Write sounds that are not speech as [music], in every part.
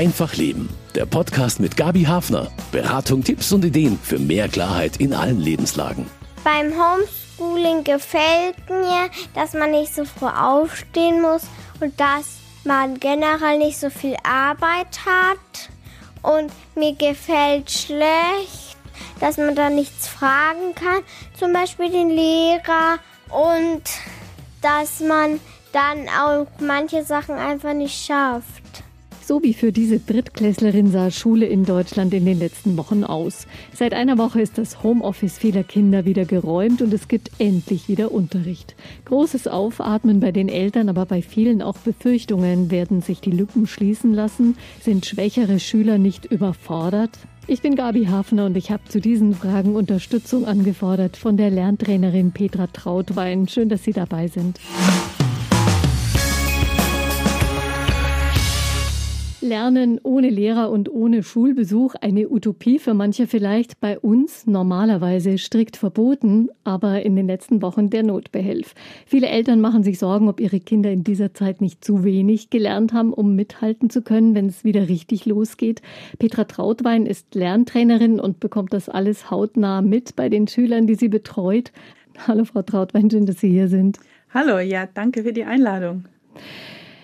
Einfach Leben. Der Podcast mit Gabi Hafner. Beratung, Tipps und Ideen für mehr Klarheit in allen Lebenslagen. Beim Homeschooling gefällt mir, dass man nicht so früh aufstehen muss und dass man generell nicht so viel Arbeit hat. Und mir gefällt schlecht, dass man da nichts fragen kann, zum Beispiel den Lehrer. Und dass man dann auch manche Sachen einfach nicht schafft. So wie für diese Drittklässlerin sah Schule in Deutschland in den letzten Wochen aus. Seit einer Woche ist das Homeoffice vieler Kinder wieder geräumt und es gibt endlich wieder Unterricht. Großes Aufatmen bei den Eltern, aber bei vielen auch Befürchtungen, werden sich die Lücken schließen lassen? Sind schwächere Schüler nicht überfordert? Ich bin Gabi Hafner und ich habe zu diesen Fragen Unterstützung angefordert von der Lerntrainerin Petra Trautwein. Schön, dass Sie dabei sind. Lernen ohne Lehrer und ohne Schulbesuch eine Utopie für manche vielleicht bei uns normalerweise strikt verboten, aber in den letzten Wochen der Notbehelf. Viele Eltern machen sich Sorgen, ob ihre Kinder in dieser Zeit nicht zu wenig gelernt haben, um mithalten zu können, wenn es wieder richtig losgeht. Petra Trautwein ist Lerntrainerin und bekommt das alles hautnah mit bei den Schülern, die sie betreut. Hallo Frau Trautwein, schön, dass Sie hier sind. Hallo, ja, danke für die Einladung.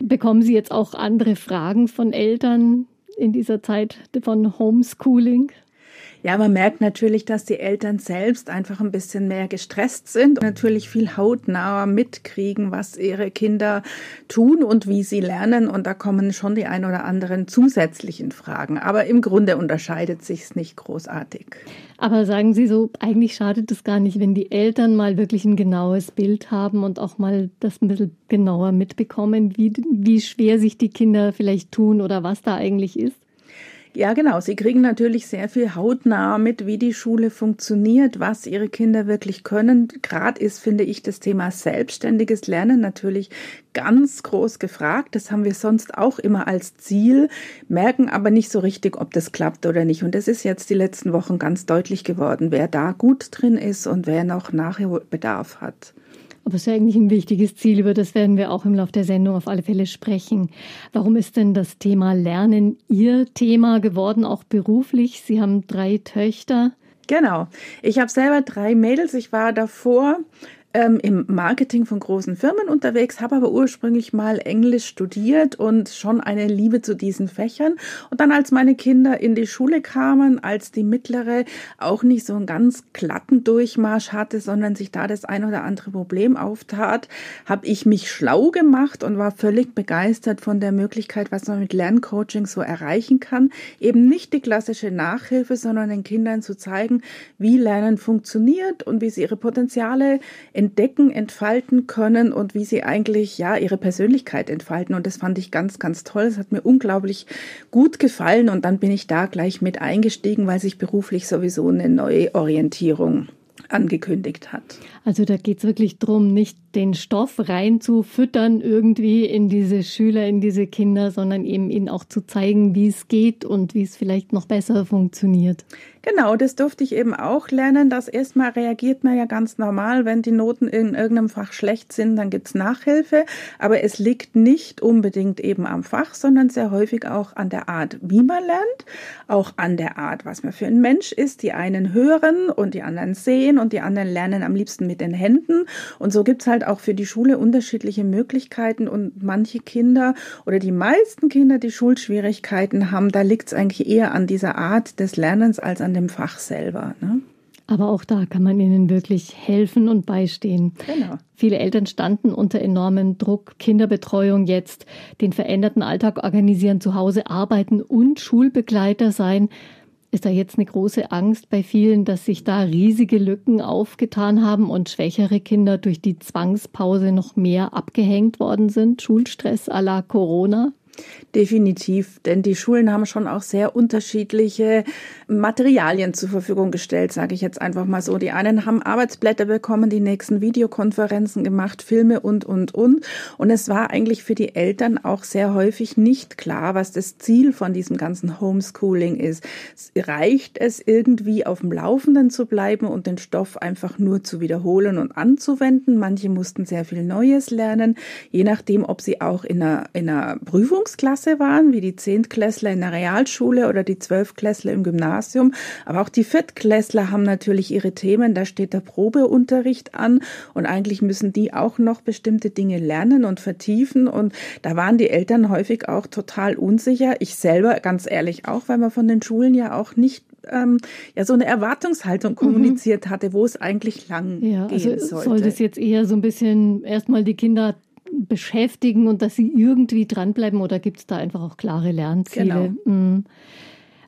Bekommen Sie jetzt auch andere Fragen von Eltern in dieser Zeit von Homeschooling? Ja, man merkt natürlich, dass die Eltern selbst einfach ein bisschen mehr gestresst sind und natürlich viel hautnah mitkriegen, was ihre Kinder tun und wie sie lernen. Und da kommen schon die ein oder anderen zusätzlichen Fragen. Aber im Grunde unterscheidet sich es nicht großartig. Aber sagen Sie so, eigentlich schadet es gar nicht, wenn die Eltern mal wirklich ein genaues Bild haben und auch mal das ein bisschen genauer mitbekommen, wie, wie schwer sich die Kinder vielleicht tun oder was da eigentlich ist. Ja, genau. Sie kriegen natürlich sehr viel hautnah mit, wie die Schule funktioniert, was ihre Kinder wirklich können. Gerade ist, finde ich, das Thema selbstständiges Lernen natürlich ganz groß gefragt. Das haben wir sonst auch immer als Ziel, merken aber nicht so richtig, ob das klappt oder nicht. Und das ist jetzt die letzten Wochen ganz deutlich geworden, wer da gut drin ist und wer noch Nachholbedarf hat. Aber es ist ja eigentlich ein wichtiges Ziel, über das werden wir auch im Laufe der Sendung auf alle Fälle sprechen. Warum ist denn das Thema Lernen Ihr Thema geworden, auch beruflich? Sie haben drei Töchter. Genau. Ich habe selber drei Mädels. Ich war davor ähm, im Marketing von großen Firmen unterwegs, habe aber ursprünglich mal Englisch studiert und schon eine Liebe zu diesen Fächern. Und dann, als meine Kinder in die Schule kamen, als die mittlere auch nicht so einen ganz glatten Durchmarsch hatte, sondern sich da das ein oder andere Problem auftat, habe ich mich schlau gemacht und war völlig begeistert von der Möglichkeit, was man mit Lerncoaching so erreichen kann. Eben nicht die klassische Nachhilfe, sondern den Kindern zu zeigen, wie Lernen funktioniert und wie sie ihre Potenziale entwickeln entdecken, entfalten können und wie sie eigentlich ja ihre Persönlichkeit entfalten. Und das fand ich ganz, ganz toll. Es hat mir unglaublich gut gefallen und dann bin ich da gleich mit eingestiegen, weil sich beruflich sowieso eine neue Orientierung angekündigt hat. Also da geht es wirklich darum, nicht den Stoff reinzufüttern irgendwie in diese Schüler, in diese Kinder, sondern eben ihnen auch zu zeigen, wie es geht und wie es vielleicht noch besser funktioniert. Genau, das durfte ich eben auch lernen, dass erstmal reagiert man ja ganz normal, wenn die Noten in irgendeinem Fach schlecht sind, dann gibt's Nachhilfe, aber es liegt nicht unbedingt eben am Fach, sondern sehr häufig auch an der Art, wie man lernt, auch an der Art, was man für ein Mensch ist. Die einen hören und die anderen sehen und die anderen lernen am liebsten mit den Händen. Und so gibt's halt auch für die Schule unterschiedliche Möglichkeiten. Und manche Kinder oder die meisten Kinder, die Schulschwierigkeiten haben, da liegt's eigentlich eher an dieser Art des Lernens als an dem Fach selber. Ne? Aber auch da kann man ihnen wirklich helfen und beistehen. Genau. Viele Eltern standen unter enormem Druck, Kinderbetreuung jetzt, den veränderten Alltag organisieren, zu Hause arbeiten und Schulbegleiter sein. Ist da jetzt eine große Angst bei vielen, dass sich da riesige Lücken aufgetan haben und schwächere Kinder durch die Zwangspause noch mehr abgehängt worden sind? Schulstress à la Corona? Definitiv, denn die Schulen haben schon auch sehr unterschiedliche Materialien zur Verfügung gestellt, sage ich jetzt einfach mal so. Die einen haben Arbeitsblätter bekommen, die nächsten Videokonferenzen gemacht, Filme und, und, und. Und es war eigentlich für die Eltern auch sehr häufig nicht klar, was das Ziel von diesem ganzen Homeschooling ist. Reicht es irgendwie auf dem Laufenden zu bleiben und den Stoff einfach nur zu wiederholen und anzuwenden? Manche mussten sehr viel Neues lernen, je nachdem, ob sie auch in einer, in einer Prüfung Prüfungsklasse waren, wie die Zehntklässler in der Realschule oder die Zwölfklässler im Gymnasium. Aber auch die Viertklässler haben natürlich ihre Themen. Da steht der Probeunterricht an und eigentlich müssen die auch noch bestimmte Dinge lernen und vertiefen. Und da waren die Eltern häufig auch total unsicher. Ich selber, ganz ehrlich, auch, weil man von den Schulen ja auch nicht ähm, ja so eine Erwartungshaltung mhm. kommuniziert mhm. hatte, wo es eigentlich lang ja, gehen also sollte. Soll das jetzt eher so ein bisschen erstmal die Kinder beschäftigen und dass sie irgendwie dranbleiben oder gibt es da einfach auch klare Lernziele? Genau.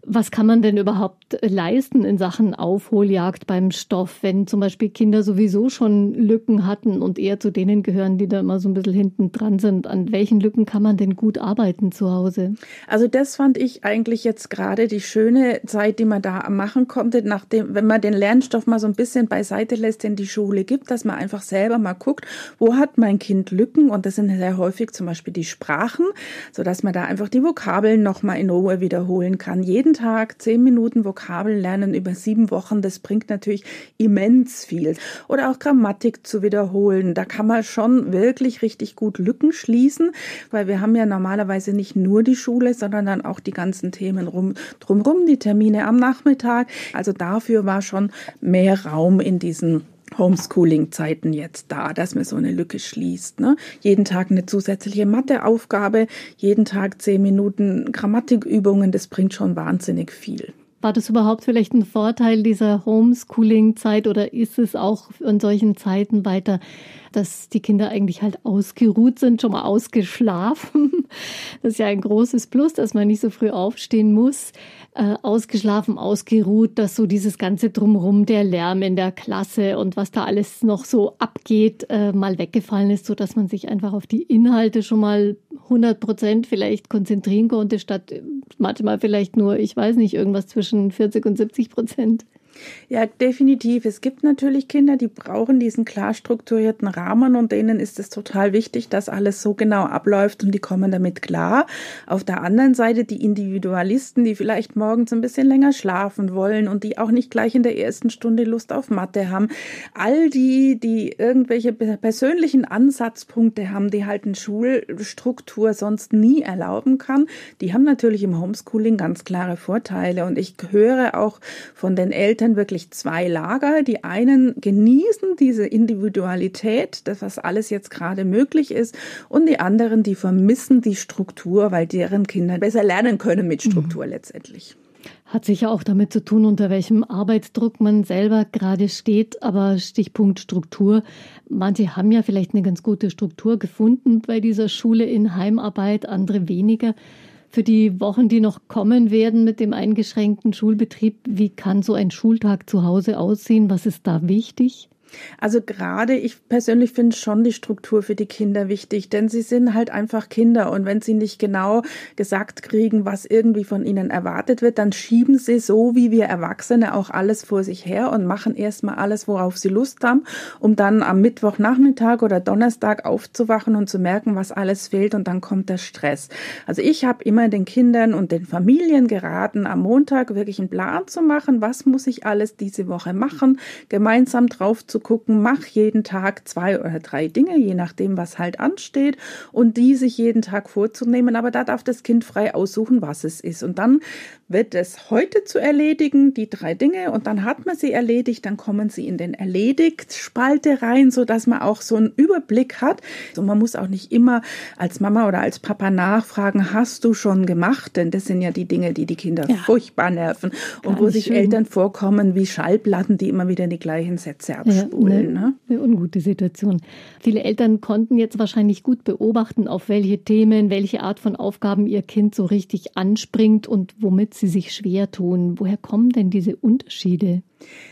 Was kann man denn überhaupt leisten in Sachen Aufholjagd beim Stoff, wenn zum Beispiel Kinder sowieso schon Lücken hatten und eher zu denen gehören, die da immer so ein bisschen hinten dran sind? An welchen Lücken kann man denn gut arbeiten zu Hause? Also das fand ich eigentlich jetzt gerade die schöne Zeit, die man da machen konnte, nachdem, wenn man den Lernstoff mal so ein bisschen beiseite lässt, den die Schule gibt, dass man einfach selber mal guckt, wo hat mein Kind Lücken? Und das sind sehr häufig zum Beispiel die Sprachen, so dass man da einfach die Vokabeln nochmal in Ruhe wiederholen kann. Jeden Tag zehn Minuten Vokabeln lernen über sieben Wochen, das bringt natürlich immens viel. Oder auch Grammatik zu wiederholen. Da kann man schon wirklich richtig gut Lücken schließen, weil wir haben ja normalerweise nicht nur die Schule, sondern dann auch die ganzen Themen rum, drumrum, die Termine am Nachmittag. Also dafür war schon mehr Raum in diesen Homeschooling-Zeiten jetzt da, dass man so eine Lücke schließt. Ne? Jeden Tag eine zusätzliche Matheaufgabe, jeden Tag zehn Minuten Grammatikübungen, das bringt schon wahnsinnig viel. War das überhaupt vielleicht ein Vorteil dieser Homeschooling-Zeit oder ist es auch in solchen Zeiten weiter, dass die Kinder eigentlich halt ausgeruht sind, schon mal ausgeschlafen? [laughs] Das ist ja ein großes Plus, dass man nicht so früh aufstehen muss. Äh, ausgeschlafen, ausgeruht, dass so dieses ganze Drumrum, der Lärm in der Klasse und was da alles noch so abgeht, äh, mal weggefallen ist, so dass man sich einfach auf die Inhalte schon mal 100 Prozent vielleicht konzentrieren konnte, statt manchmal vielleicht nur, ich weiß nicht, irgendwas zwischen 40 und 70 Prozent. Ja, definitiv. Es gibt natürlich Kinder, die brauchen diesen klar strukturierten Rahmen und denen ist es total wichtig, dass alles so genau abläuft und die kommen damit klar. Auf der anderen Seite die Individualisten, die vielleicht morgens ein bisschen länger schlafen wollen und die auch nicht gleich in der ersten Stunde Lust auf Mathe haben. All die, die irgendwelche persönlichen Ansatzpunkte haben, die halt eine Schulstruktur sonst nie erlauben kann, die haben natürlich im Homeschooling ganz klare Vorteile. Und ich höre auch von den Eltern, sind wirklich zwei Lager. Die einen genießen diese Individualität, das was alles jetzt gerade möglich ist, und die anderen, die vermissen die Struktur, weil deren Kinder besser lernen können mit Struktur mhm. letztendlich. Hat sicher auch damit zu tun, unter welchem Arbeitsdruck man selber gerade steht. Aber Stichpunkt Struktur. Manche haben ja vielleicht eine ganz gute Struktur gefunden bei dieser Schule in Heimarbeit, andere weniger für die Wochen, die noch kommen werden mit dem eingeschränkten Schulbetrieb. Wie kann so ein Schultag zu Hause aussehen? Was ist da wichtig? Also gerade ich persönlich finde schon die Struktur für die Kinder wichtig, denn sie sind halt einfach Kinder und wenn sie nicht genau gesagt kriegen, was irgendwie von ihnen erwartet wird, dann schieben sie so wie wir Erwachsene auch alles vor sich her und machen erstmal alles, worauf sie Lust haben, um dann am Mittwochnachmittag oder Donnerstag aufzuwachen und zu merken, was alles fehlt und dann kommt der Stress. Also ich habe immer den Kindern und den Familien geraten, am Montag wirklich einen Plan zu machen, was muss ich alles diese Woche machen, gemeinsam drauf zu gucken, mach jeden Tag zwei oder drei Dinge, je nachdem, was halt ansteht, und die sich jeden Tag vorzunehmen. Aber da darf das Kind frei aussuchen, was es ist. Und dann wird es heute zu erledigen, die drei Dinge, und dann hat man sie erledigt, dann kommen sie in den Erledigt-Spalte rein, so dass man auch so einen Überblick hat. Und man muss auch nicht immer als Mama oder als Papa nachfragen, hast du schon gemacht? Denn das sind ja die Dinge, die die Kinder ja. furchtbar nerven und wo sich schön. Eltern vorkommen wie Schallplatten, die immer wieder die gleichen Sätze abspulen. Ja, ne? Eine ungute Situation. Viele Eltern konnten jetzt wahrscheinlich gut beobachten, auf welche Themen, welche Art von Aufgaben ihr Kind so richtig anspringt und womit sie sich schwer tun. Woher kommen denn diese Unterschiede?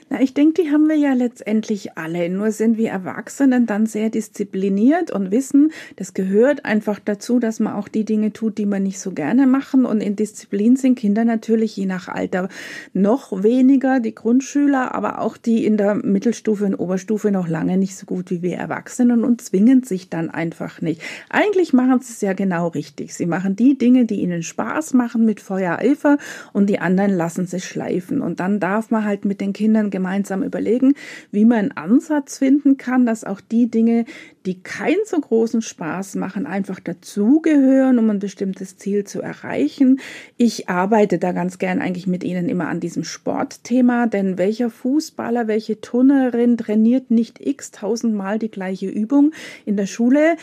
Na, ich denke, die haben wir ja letztendlich alle. Nur sind wir Erwachsenen dann sehr diszipliniert und wissen, das gehört einfach dazu, dass man auch die Dinge tut, die man nicht so gerne machen. Und in Disziplin sind Kinder natürlich je nach Alter noch weniger, die Grundschüler, aber auch die in der Mittelstufe und Oberstufe noch lange nicht so gut wie wir Erwachsenen und zwingen sich dann einfach nicht. Eigentlich machen sie es ja genau richtig. Sie machen die Dinge, die ihnen Spaß machen mit Feuereifer und die anderen lassen sich schleifen. Und dann darf man halt mit den Kindern gemeinsam überlegen, wie man einen Ansatz finden kann, dass auch die Dinge, die keinen so großen Spaß machen, einfach dazugehören, um ein bestimmtes Ziel zu erreichen. Ich arbeite da ganz gern eigentlich mit Ihnen immer an diesem Sportthema, denn welcher Fußballer, welche Turnerin trainiert nicht x tausendmal die gleiche Übung in der Schule?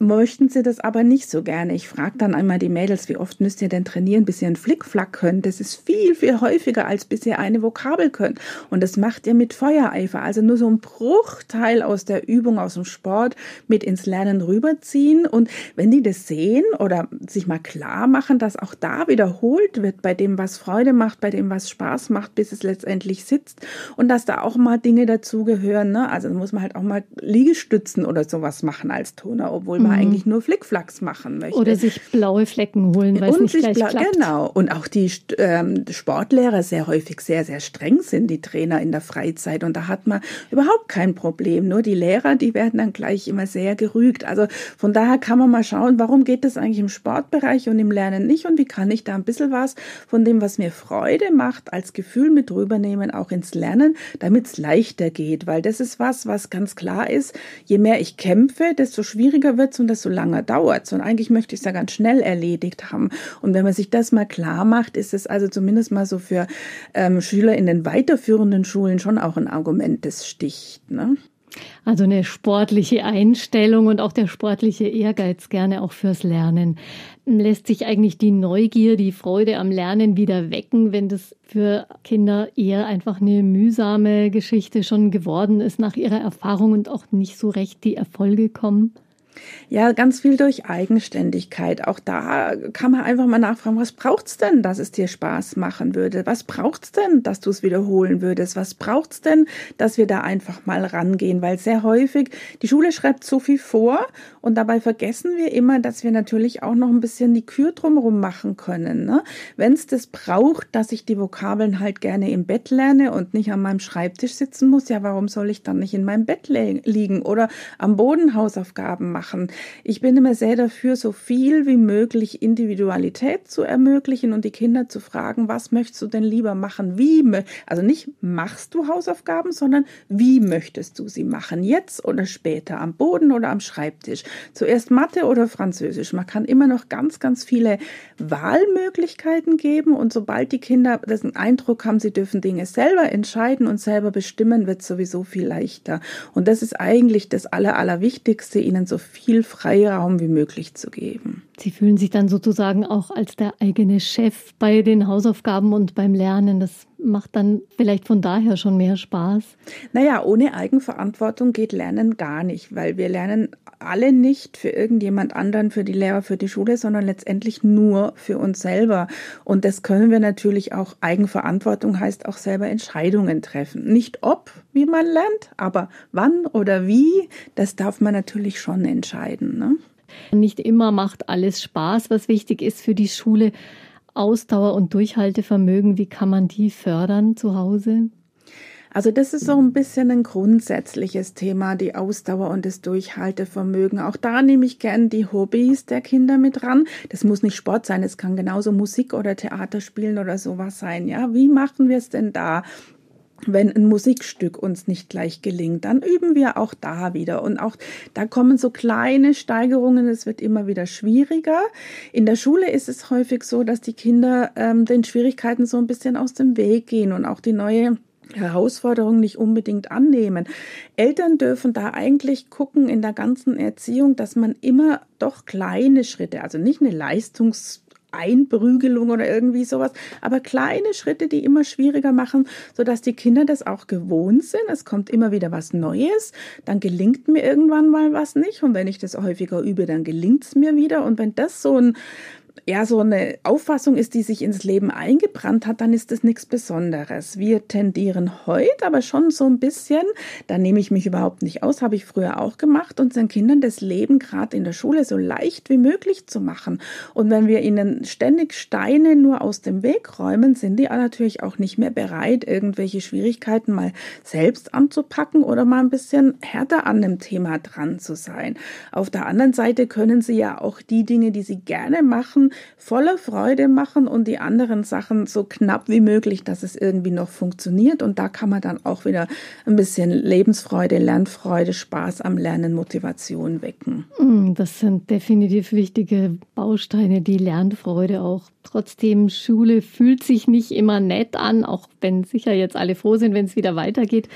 Möchten sie das aber nicht so gerne. Ich frage dann einmal die Mädels, wie oft müsst ihr denn trainieren, bis ihr einen Flickflack könnt? Das ist viel, viel häufiger, als bis ihr eine Vokabel könnt. Und das macht ihr mit Feuereifer. Also nur so ein Bruchteil aus der Übung, aus dem Sport mit ins Lernen rüberziehen. Und wenn die das sehen oder sich mal klar machen, dass auch da wiederholt wird bei dem, was Freude macht, bei dem, was Spaß macht, bis es letztendlich sitzt und dass da auch mal Dinge dazugehören. Ne? Also muss man halt auch mal Liegestützen oder sowas machen als Toner, obwohl man man mhm. eigentlich nur Flickflacks machen möchte. Oder sich blaue Flecken holen, weil es nicht gleich klappt. Genau. Und auch die ähm, Sportlehrer sehr häufig sehr, sehr streng sind, die Trainer in der Freizeit. Und da hat man überhaupt kein Problem. Nur die Lehrer, die werden dann gleich immer sehr gerügt. Also von daher kann man mal schauen, warum geht das eigentlich im Sportbereich und im Lernen nicht und wie kann ich da ein bisschen was von dem, was mir Freude macht, als Gefühl mit rübernehmen, auch ins Lernen, damit es leichter geht. Weil das ist was, was ganz klar ist. Je mehr ich kämpfe, desto schwieriger wird es und das so lange dauert, sondern eigentlich möchte ich es ja ganz schnell erledigt haben. Und wenn man sich das mal klar macht, ist es also zumindest mal so für ähm, Schüler in den weiterführenden Schulen schon auch ein Argument, das sticht. Ne? Also eine sportliche Einstellung und auch der sportliche Ehrgeiz gerne auch fürs Lernen. Lässt sich eigentlich die Neugier, die Freude am Lernen wieder wecken, wenn das für Kinder eher einfach eine mühsame Geschichte schon geworden ist nach ihrer Erfahrung und auch nicht so recht die Erfolge kommen? Ja, ganz viel durch Eigenständigkeit. Auch da kann man einfach mal nachfragen, was braucht's denn, dass es dir Spaß machen würde? Was braucht's denn, dass du es wiederholen würdest? Was braucht's denn, dass wir da einfach mal rangehen? Weil sehr häufig, die Schule schreibt so viel vor und dabei vergessen wir immer, dass wir natürlich auch noch ein bisschen die Kür drumherum machen können. Ne? Wenn es das braucht, dass ich die Vokabeln halt gerne im Bett lerne und nicht an meinem Schreibtisch sitzen muss, ja, warum soll ich dann nicht in meinem Bett liegen oder am Boden Hausaufgaben machen? Machen. Ich bin immer sehr dafür, so viel wie möglich Individualität zu ermöglichen und die Kinder zu fragen, was möchtest du denn lieber machen? Wie, also nicht machst du Hausaufgaben, sondern wie möchtest du sie machen? Jetzt oder später? Am Boden oder am Schreibtisch? Zuerst Mathe oder Französisch? Man kann immer noch ganz, ganz viele Wahlmöglichkeiten geben und sobald die Kinder den Eindruck haben, sie dürfen Dinge selber entscheiden und selber bestimmen, wird es sowieso viel leichter. Und das ist eigentlich das Aller, Allerwichtigste, ihnen so viel Freiraum wie möglich zu geben. Sie fühlen sich dann sozusagen auch als der eigene Chef bei den Hausaufgaben und beim Lernen. Das macht dann vielleicht von daher schon mehr Spaß. Naja, ohne Eigenverantwortung geht Lernen gar nicht, weil wir lernen alle nicht für irgendjemand anderen, für die Lehrer, für die Schule, sondern letztendlich nur für uns selber. Und das können wir natürlich auch, Eigenverantwortung heißt auch selber Entscheidungen treffen. Nicht ob, wie man lernt, aber wann oder wie, das darf man natürlich schon entscheiden. Ne? Nicht immer macht alles Spaß, was wichtig ist für die Schule. Ausdauer und Durchhaltevermögen, wie kann man die fördern zu Hause? Also das ist so ein bisschen ein grundsätzliches Thema, die Ausdauer und das Durchhaltevermögen. Auch da nehme ich gern die Hobbys der Kinder mit ran. Das muss nicht Sport sein, es kann genauso Musik oder Theater spielen oder sowas sein. Ja, wie machen wir es denn da? Wenn ein Musikstück uns nicht gleich gelingt, dann üben wir auch da wieder. Und auch da kommen so kleine Steigerungen, es wird immer wieder schwieriger. In der Schule ist es häufig so, dass die Kinder ähm, den Schwierigkeiten so ein bisschen aus dem Weg gehen und auch die neue Herausforderung nicht unbedingt annehmen. Eltern dürfen da eigentlich gucken in der ganzen Erziehung, dass man immer doch kleine Schritte, also nicht eine Leistungs Einprügelung oder irgendwie sowas, aber kleine Schritte, die immer schwieriger machen, sodass die Kinder das auch gewohnt sind. Es kommt immer wieder was Neues, dann gelingt mir irgendwann mal was nicht. Und wenn ich das häufiger übe, dann gelingt es mir wieder. Und wenn das so ein ja so eine Auffassung ist, die sich ins Leben eingebrannt hat, dann ist das nichts Besonderes. Wir tendieren heute aber schon so ein bisschen, da nehme ich mich überhaupt nicht aus, habe ich früher auch gemacht, unseren Kindern das Leben gerade in der Schule so leicht wie möglich zu machen. Und wenn wir ihnen ständig Steine nur aus dem Weg räumen, sind die natürlich auch nicht mehr bereit, irgendwelche Schwierigkeiten mal selbst anzupacken oder mal ein bisschen härter an dem Thema dran zu sein. Auf der anderen Seite können sie ja auch die Dinge, die sie gerne machen, Voller Freude machen und die anderen Sachen so knapp wie möglich, dass es irgendwie noch funktioniert. Und da kann man dann auch wieder ein bisschen Lebensfreude, Lernfreude, Spaß am Lernen, Motivation wecken. Mm, das sind definitiv wichtige Bausteine, die Lernfreude auch. Trotzdem, Schule fühlt sich nicht immer nett an, auch wenn sicher jetzt alle froh sind, wenn es wieder weitergeht.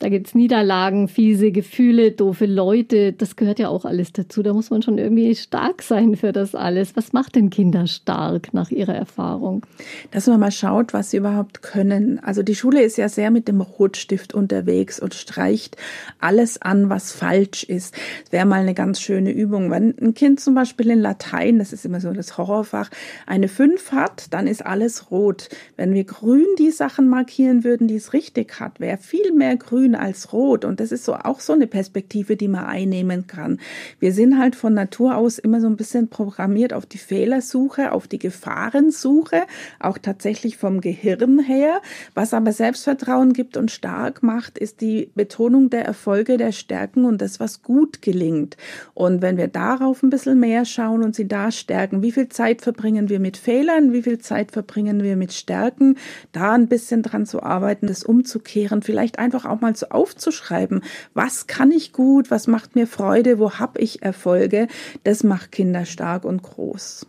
Da gibt es Niederlagen, fiese Gefühle, doofe Leute. Das gehört ja auch alles dazu. Da muss man schon irgendwie stark sein für das alles. Was macht denn Kinder stark nach ihrer Erfahrung? Dass man mal schaut, was sie überhaupt können. Also die Schule ist ja sehr mit dem Rotstift unterwegs und streicht alles an, was falsch ist. Das wäre mal eine ganz schöne Übung. Wenn ein Kind zum Beispiel in Latein, das ist immer so das Horrorfach, eine 5 hat, dann ist alles rot. Wenn wir grün die Sachen markieren würden, die es richtig hat, wäre viel mehr grün grün als rot. Und das ist so auch so eine Perspektive, die man einnehmen kann. Wir sind halt von Natur aus immer so ein bisschen programmiert auf die Fehlersuche, auf die Gefahrensuche, auch tatsächlich vom Gehirn her. Was aber Selbstvertrauen gibt und stark macht, ist die Betonung der Erfolge, der Stärken und das, was gut gelingt. Und wenn wir darauf ein bisschen mehr schauen und sie da stärken, wie viel Zeit verbringen wir mit Fehlern, wie viel Zeit verbringen wir mit Stärken, da ein bisschen dran zu arbeiten, das umzukehren, vielleicht einfach auch mal so aufzuschreiben, was kann ich gut, was macht mir Freude, wo habe ich Erfolge, das macht Kinder stark und groß.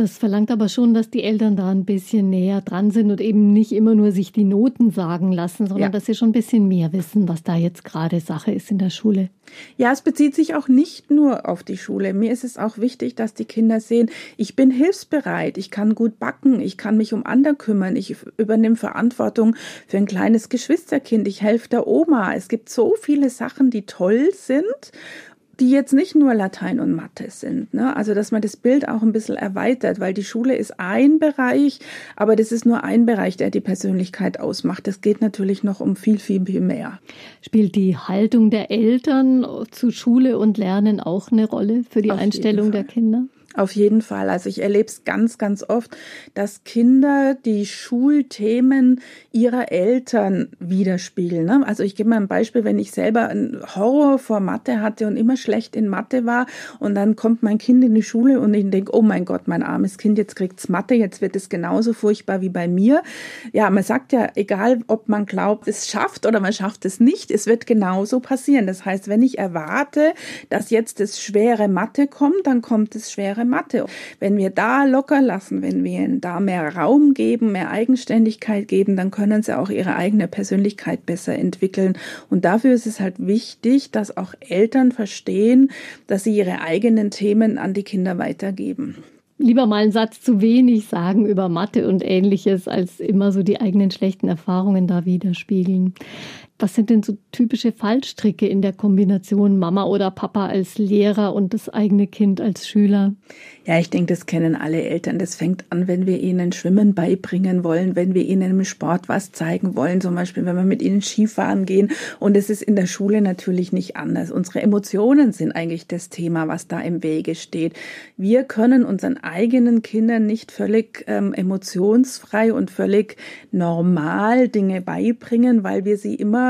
Das verlangt aber schon, dass die Eltern da ein bisschen näher dran sind und eben nicht immer nur sich die Noten sagen lassen, sondern ja. dass sie schon ein bisschen mehr wissen, was da jetzt gerade Sache ist in der Schule. Ja, es bezieht sich auch nicht nur auf die Schule. Mir ist es auch wichtig, dass die Kinder sehen, ich bin hilfsbereit, ich kann gut backen, ich kann mich um andere kümmern, ich übernehme Verantwortung für ein kleines Geschwisterkind, ich helfe der Oma. Es gibt so viele Sachen, die toll sind die jetzt nicht nur Latein und Mathe sind. Ne? Also, dass man das Bild auch ein bisschen erweitert, weil die Schule ist ein Bereich, aber das ist nur ein Bereich, der die Persönlichkeit ausmacht. Es geht natürlich noch um viel, viel, viel mehr. Spielt die Haltung der Eltern zu Schule und Lernen auch eine Rolle für die Auf Einstellung der Kinder? Auf jeden Fall. Also ich erlebe es ganz, ganz oft, dass Kinder die Schulthemen ihrer Eltern widerspiegeln. Ne? Also ich gebe mal ein Beispiel, wenn ich selber einen Horror vor Mathe hatte und immer schlecht in Mathe war und dann kommt mein Kind in die Schule und ich denke, oh mein Gott, mein armes Kind, jetzt kriegt's Mathe, jetzt wird es genauso furchtbar wie bei mir. Ja, man sagt ja, egal ob man glaubt, es schafft oder man schafft es nicht, es wird genauso passieren. Das heißt, wenn ich erwarte, dass jetzt das schwere Mathe kommt, dann kommt das schwere einfache Mathe. Wenn wir da locker lassen, wenn wir ihnen da mehr Raum geben, mehr Eigenständigkeit geben, dann können sie auch ihre eigene Persönlichkeit besser entwickeln. Und dafür ist es halt wichtig, dass auch Eltern verstehen, dass sie ihre eigenen Themen an die Kinder weitergeben lieber mal einen Satz zu wenig sagen über Mathe und ähnliches, als immer so die eigenen schlechten Erfahrungen da widerspiegeln. Was sind denn so typische Fallstricke in der Kombination Mama oder Papa als Lehrer und das eigene Kind als Schüler? Ja, ich denke, das kennen alle Eltern. Das fängt an, wenn wir ihnen Schwimmen beibringen wollen, wenn wir ihnen im Sport was zeigen wollen, zum Beispiel, wenn wir mit ihnen Skifahren gehen. Und es ist in der Schule natürlich nicht anders. Unsere Emotionen sind eigentlich das Thema, was da im Wege steht. Wir können unseren eigenen Kindern nicht völlig ähm, emotionsfrei und völlig normal Dinge beibringen, weil wir sie immer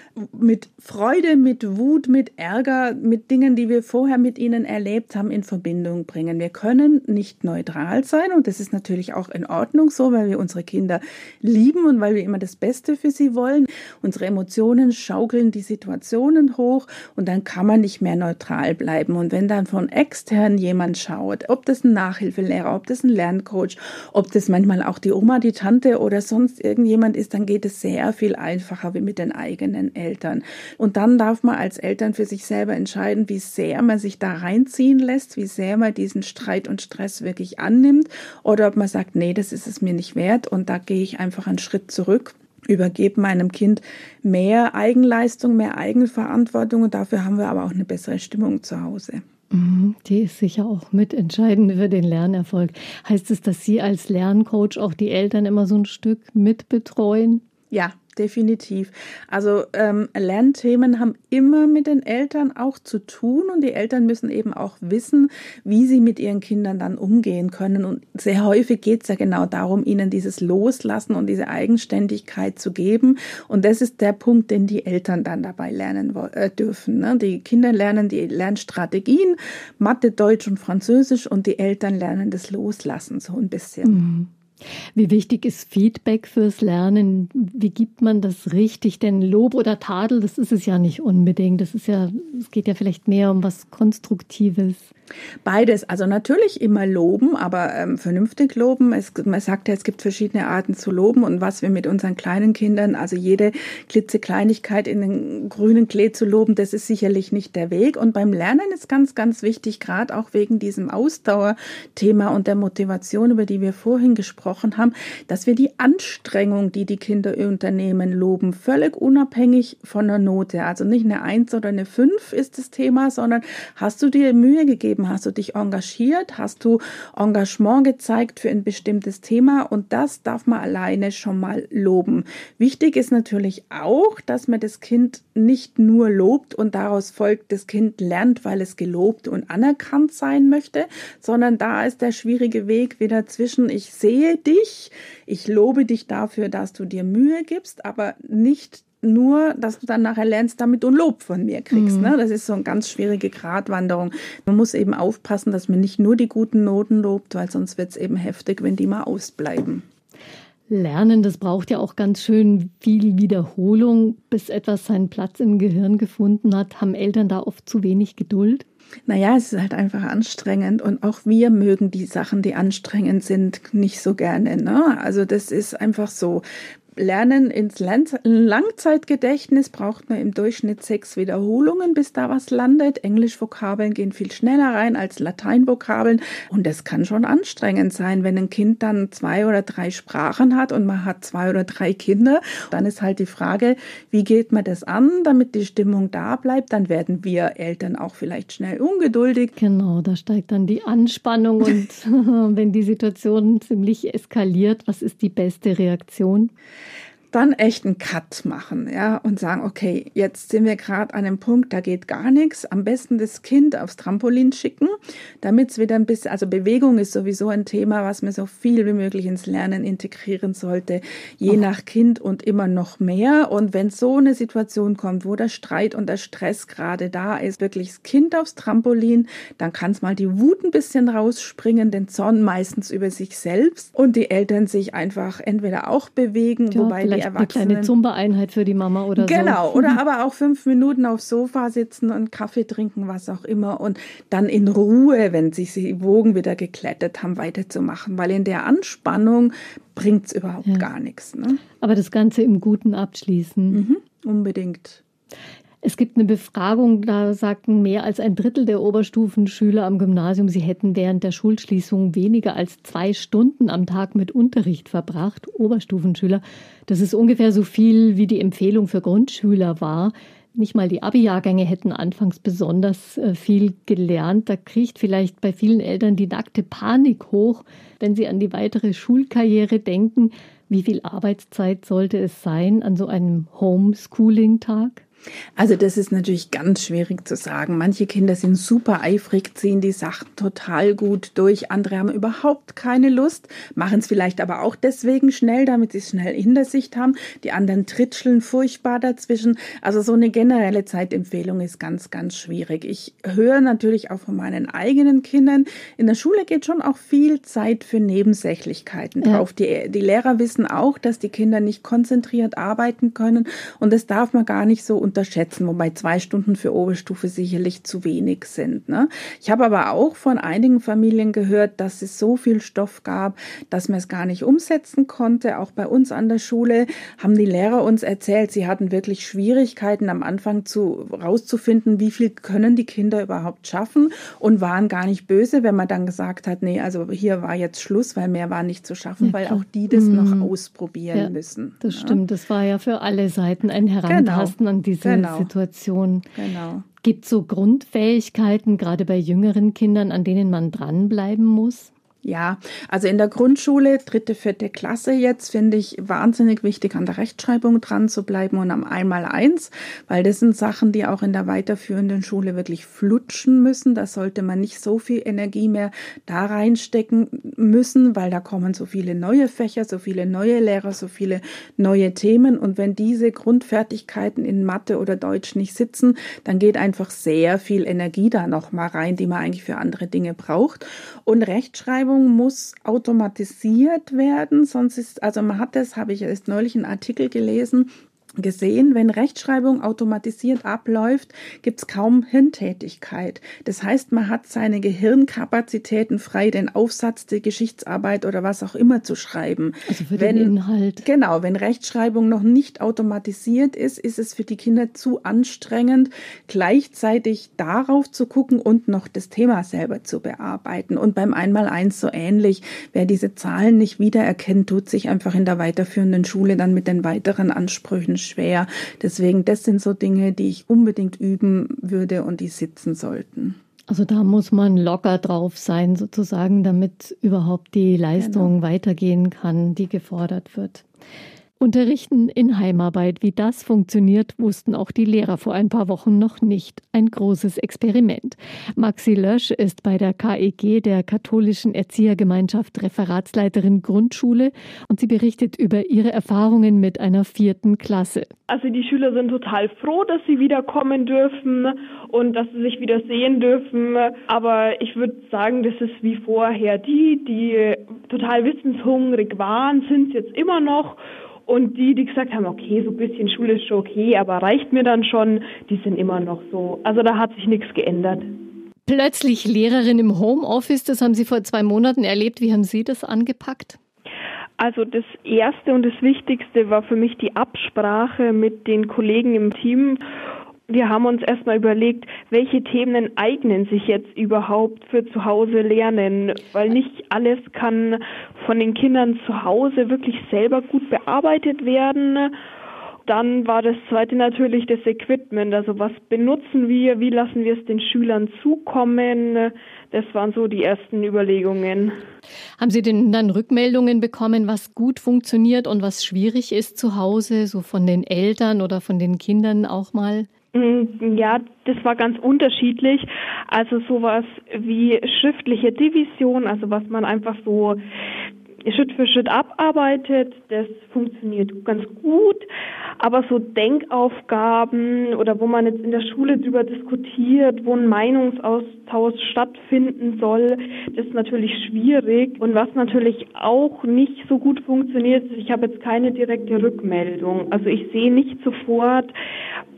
mit Freude, mit Wut, mit Ärger, mit Dingen, die wir vorher mit ihnen erlebt haben, in Verbindung bringen. Wir können nicht neutral sein und das ist natürlich auch in Ordnung so, weil wir unsere Kinder lieben und weil wir immer das Beste für sie wollen. Unsere Emotionen schaukeln die Situationen hoch und dann kann man nicht mehr neutral bleiben. Und wenn dann von extern jemand schaut, ob das ein Nachhilfelehrer, ob das ein Lerncoach, ob das manchmal auch die Oma, die Tante oder sonst irgendjemand ist, dann geht es sehr viel einfacher wie mit den eigenen Eltern. Und dann darf man als Eltern für sich selber entscheiden, wie sehr man sich da reinziehen lässt, wie sehr man diesen Streit und Stress wirklich annimmt oder ob man sagt, nee, das ist es mir nicht wert und da gehe ich einfach einen Schritt zurück übergebe meinem Kind mehr Eigenleistung, mehr Eigenverantwortung und dafür haben wir aber auch eine bessere Stimmung zu Hause. Mhm, die ist sicher auch mitentscheidend für den Lernerfolg. Heißt es, dass Sie als Lerncoach auch die Eltern immer so ein Stück mitbetreuen? Ja, definitiv. Also ähm, Lernthemen haben immer mit den Eltern auch zu tun und die Eltern müssen eben auch wissen, wie sie mit ihren Kindern dann umgehen können. Und sehr häufig geht es ja genau darum, ihnen dieses Loslassen und diese Eigenständigkeit zu geben. Und das ist der Punkt, den die Eltern dann dabei lernen äh, dürfen. Ne? Die Kinder lernen die Lernstrategien, Mathe, Deutsch und Französisch und die Eltern lernen das Loslassen so ein bisschen. Mhm. Wie wichtig ist Feedback fürs Lernen? Wie gibt man das richtig? Denn Lob oder Tadel, das ist es ja nicht unbedingt. Das ist ja, es geht ja vielleicht mehr um was Konstruktives. Beides, also natürlich immer loben, aber ähm, vernünftig loben. Es, man sagt ja, es gibt verschiedene Arten zu loben und was wir mit unseren kleinen Kindern, also jede klitzekleinigkeit in den grünen Klee zu loben, das ist sicherlich nicht der Weg. Und beim Lernen ist ganz, ganz wichtig, gerade auch wegen diesem Ausdauerthema und der Motivation, über die wir vorhin gesprochen haben, dass wir die Anstrengung, die die Kinder unternehmen, loben, völlig unabhängig von der Note. Also nicht eine Eins oder eine Fünf ist das Thema, sondern hast du dir Mühe gegeben? Hast du dich engagiert? Hast du Engagement gezeigt für ein bestimmtes Thema? Und das darf man alleine schon mal loben. Wichtig ist natürlich auch, dass man das Kind nicht nur lobt und daraus folgt, das Kind lernt, weil es gelobt und anerkannt sein möchte, sondern da ist der schwierige Weg wieder zwischen ich sehe dich, ich lobe dich dafür, dass du dir Mühe gibst, aber nicht nur, dass du dann nachher lernst, damit du Lob von mir kriegst. Mhm. Ne? Das ist so eine ganz schwierige Gratwanderung. Man muss eben aufpassen, dass man nicht nur die guten Noten lobt, weil sonst wird es eben heftig, wenn die mal ausbleiben. Lernen, das braucht ja auch ganz schön viel Wiederholung, bis etwas seinen Platz im Gehirn gefunden hat. Haben Eltern da oft zu wenig Geduld? Naja, es ist halt einfach anstrengend und auch wir mögen die Sachen, die anstrengend sind, nicht so gerne. Ne? Also das ist einfach so. Lernen ins Langzeitgedächtnis braucht man im Durchschnitt sechs Wiederholungen, bis da was landet. Englischvokabeln gehen viel schneller rein als Lateinvokabeln. Und das kann schon anstrengend sein, wenn ein Kind dann zwei oder drei Sprachen hat und man hat zwei oder drei Kinder. Dann ist halt die Frage, wie geht man das an, damit die Stimmung da bleibt? Dann werden wir Eltern auch vielleicht schnell ungeduldig. Genau, da steigt dann die Anspannung und [laughs] [laughs] wenn die Situation ziemlich eskaliert, was ist die beste Reaktion? Dann echt einen Cut machen, ja, und sagen, okay, jetzt sind wir gerade an einem Punkt, da geht gar nichts. Am besten das Kind aufs Trampolin schicken, damit es wieder ein bisschen, also Bewegung ist sowieso ein Thema, was man so viel wie möglich ins Lernen integrieren sollte, je oh. nach Kind und immer noch mehr. Und wenn so eine Situation kommt, wo der Streit und der Stress gerade da ist, wirklich das Kind aufs Trampolin, dann kann es mal die Wut ein bisschen rausspringen, den Zorn meistens über sich selbst und die Eltern sich einfach entweder auch bewegen, ja, wobei die Erwachsenen. Eine kleine Zumba-Einheit für die Mama oder genau, so. Genau, [laughs] oder aber auch fünf Minuten aufs Sofa sitzen und Kaffee trinken, was auch immer. Und dann in Ruhe, wenn sich die Wogen wieder geklettet haben, weiterzumachen. Weil in der Anspannung bringt es überhaupt ja. gar nichts. Ne? Aber das Ganze im Guten abschließen. Mhm, unbedingt. Es gibt eine Befragung, da sagten mehr als ein Drittel der Oberstufenschüler am Gymnasium, sie hätten während der Schulschließung weniger als zwei Stunden am Tag mit Unterricht verbracht. Oberstufenschüler. Das ist ungefähr so viel, wie die Empfehlung für Grundschüler war. Nicht mal die Abi-Jahrgänge hätten anfangs besonders äh, viel gelernt. Da kriecht vielleicht bei vielen Eltern die nackte Panik hoch, wenn sie an die weitere Schulkarriere denken. Wie viel Arbeitszeit sollte es sein an so einem Homeschooling-Tag? Also das ist natürlich ganz schwierig zu sagen. Manche Kinder sind super eifrig, ziehen die Sachen total gut durch. Andere haben überhaupt keine Lust, machen es vielleicht aber auch deswegen schnell, damit sie es schnell hinter sich haben. Die anderen tritscheln furchtbar dazwischen. Also so eine generelle Zeitempfehlung ist ganz, ganz schwierig. Ich höre natürlich auch von meinen eigenen Kindern, in der Schule geht schon auch viel Zeit für Nebensächlichkeiten ja. drauf. Die, die Lehrer wissen auch, dass die Kinder nicht konzentriert arbeiten können und das darf man gar nicht so unterschätzen, wobei zwei Stunden für Oberstufe sicherlich zu wenig sind. Ne? Ich habe aber auch von einigen Familien gehört, dass es so viel Stoff gab, dass man es gar nicht umsetzen konnte. Auch bei uns an der Schule haben die Lehrer uns erzählt, sie hatten wirklich Schwierigkeiten am Anfang zu rauszufinden, wie viel können die Kinder überhaupt schaffen und waren gar nicht böse, wenn man dann gesagt hat, nee, also hier war jetzt Schluss, weil mehr war nicht zu schaffen, ja, weil auch die das mhm. noch ausprobieren ja, müssen. Das ja. stimmt, das war ja für alle Seiten ein Herantasten genau. an diese diese genau. Situation. Genau. Gibt es so Grundfähigkeiten, gerade bei jüngeren Kindern, an denen man dranbleiben muss? Ja, also in der Grundschule, dritte, vierte Klasse jetzt, finde ich wahnsinnig wichtig, an der Rechtschreibung dran zu bleiben und am Einmaleins, weil das sind Sachen, die auch in der weiterführenden Schule wirklich flutschen müssen. Da sollte man nicht so viel Energie mehr da reinstecken müssen, weil da kommen so viele neue Fächer, so viele neue Lehrer, so viele neue Themen. Und wenn diese Grundfertigkeiten in Mathe oder Deutsch nicht sitzen, dann geht einfach sehr viel Energie da nochmal rein, die man eigentlich für andere Dinge braucht. Und Rechtschreibung Werbung muss automatisiert werden, sonst ist, also man hat das, habe ich erst neulich einen Artikel gelesen, gesehen, wenn Rechtschreibung automatisiert abläuft, gibt es kaum Hirntätigkeit. Das heißt, man hat seine Gehirnkapazitäten frei, den Aufsatz, die Geschichtsarbeit oder was auch immer zu schreiben. Also für wenn, den Inhalt. Genau, wenn Rechtschreibung noch nicht automatisiert ist, ist es für die Kinder zu anstrengend, gleichzeitig darauf zu gucken und noch das Thema selber zu bearbeiten. Und beim Einmaleins so ähnlich. Wer diese Zahlen nicht wiedererkennt, tut sich einfach in der weiterführenden Schule dann mit den weiteren Ansprüchen schwer. Deswegen, das sind so Dinge, die ich unbedingt üben würde und die sitzen sollten. Also da muss man locker drauf sein, sozusagen, damit überhaupt die Leistung genau. weitergehen kann, die gefordert wird. Unterrichten in Heimarbeit, wie das funktioniert, wussten auch die Lehrer vor ein paar Wochen noch nicht. Ein großes Experiment. Maxi Lösch ist bei der KEG, der katholischen Erziehergemeinschaft, Referatsleiterin Grundschule und sie berichtet über ihre Erfahrungen mit einer vierten Klasse. Also die Schüler sind total froh, dass sie wiederkommen dürfen und dass sie sich wieder sehen dürfen. Aber ich würde sagen, das ist wie vorher. Die, die total wissenshungrig waren, sind es jetzt immer noch. Und die, die gesagt haben, okay, so ein bisschen Schule ist schon okay, aber reicht mir dann schon, die sind immer noch so. Also da hat sich nichts geändert. Plötzlich Lehrerin im Homeoffice, das haben Sie vor zwei Monaten erlebt. Wie haben Sie das angepackt? Also das Erste und das Wichtigste war für mich die Absprache mit den Kollegen im Team wir haben uns erstmal überlegt, welche Themen eignen sich jetzt überhaupt für zu Hause lernen, weil nicht alles kann von den Kindern zu Hause wirklich selber gut bearbeitet werden. Dann war das zweite natürlich das Equipment, also was benutzen wir, wie lassen wir es den Schülern zukommen. Das waren so die ersten Überlegungen. Haben Sie denn dann Rückmeldungen bekommen, was gut funktioniert und was schwierig ist zu Hause, so von den Eltern oder von den Kindern auch mal? Mm, ja, das war ganz unterschiedlich. Also sowas wie schriftliche Division, also was man einfach so Schritt für Schritt abarbeitet, das funktioniert ganz gut. Aber so Denkaufgaben oder wo man jetzt in der Schule drüber diskutiert, wo ein Meinungsaustausch stattfinden soll, das ist natürlich schwierig. Und was natürlich auch nicht so gut funktioniert, ich habe jetzt keine direkte Rückmeldung. Also ich sehe nicht sofort,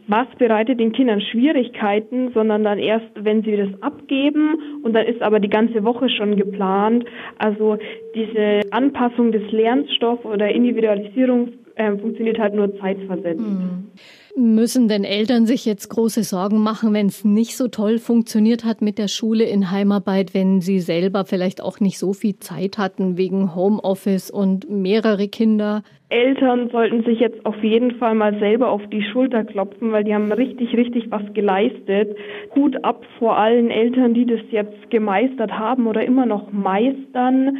was bereitet den Kindern Schwierigkeiten, sondern dann erst, wenn sie das abgeben und dann ist aber die ganze Woche schon geplant. Also diese Anpassung des Lernstoffs oder Individualisierung äh, funktioniert halt nur zeitversetzt. Hm. Müssen denn Eltern sich jetzt große Sorgen machen, wenn es nicht so toll funktioniert hat mit der Schule in Heimarbeit, wenn sie selber vielleicht auch nicht so viel Zeit hatten wegen Homeoffice und mehrere Kinder? Eltern sollten sich jetzt auf jeden Fall mal selber auf die Schulter klopfen, weil die haben richtig, richtig was geleistet. Hut ab vor allen Eltern, die das jetzt gemeistert haben oder immer noch meistern.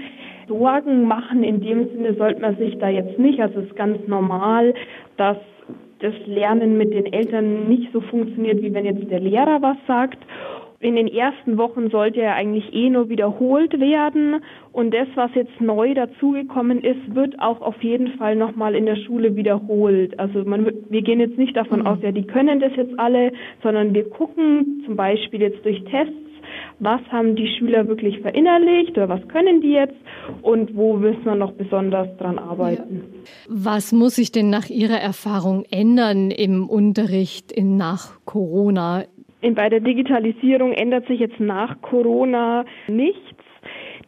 Sorgen machen in dem Sinne sollte man sich da jetzt nicht. Also es ist ganz normal, dass das Lernen mit den Eltern nicht so funktioniert, wie wenn jetzt der Lehrer was sagt. In den ersten Wochen sollte er eigentlich eh nur wiederholt werden. Und das, was jetzt neu dazugekommen ist, wird auch auf jeden Fall nochmal in der Schule wiederholt. Also man, wir gehen jetzt nicht davon mhm. aus, ja, die können das jetzt alle, sondern wir gucken zum Beispiel jetzt durch Tests, was haben die Schüler wirklich verinnerlicht oder was können die jetzt und wo müssen wir noch besonders dran arbeiten. Ja. Was muss sich denn nach Ihrer Erfahrung ändern im Unterricht in, nach Corona? In, bei der Digitalisierung ändert sich jetzt nach Corona nichts.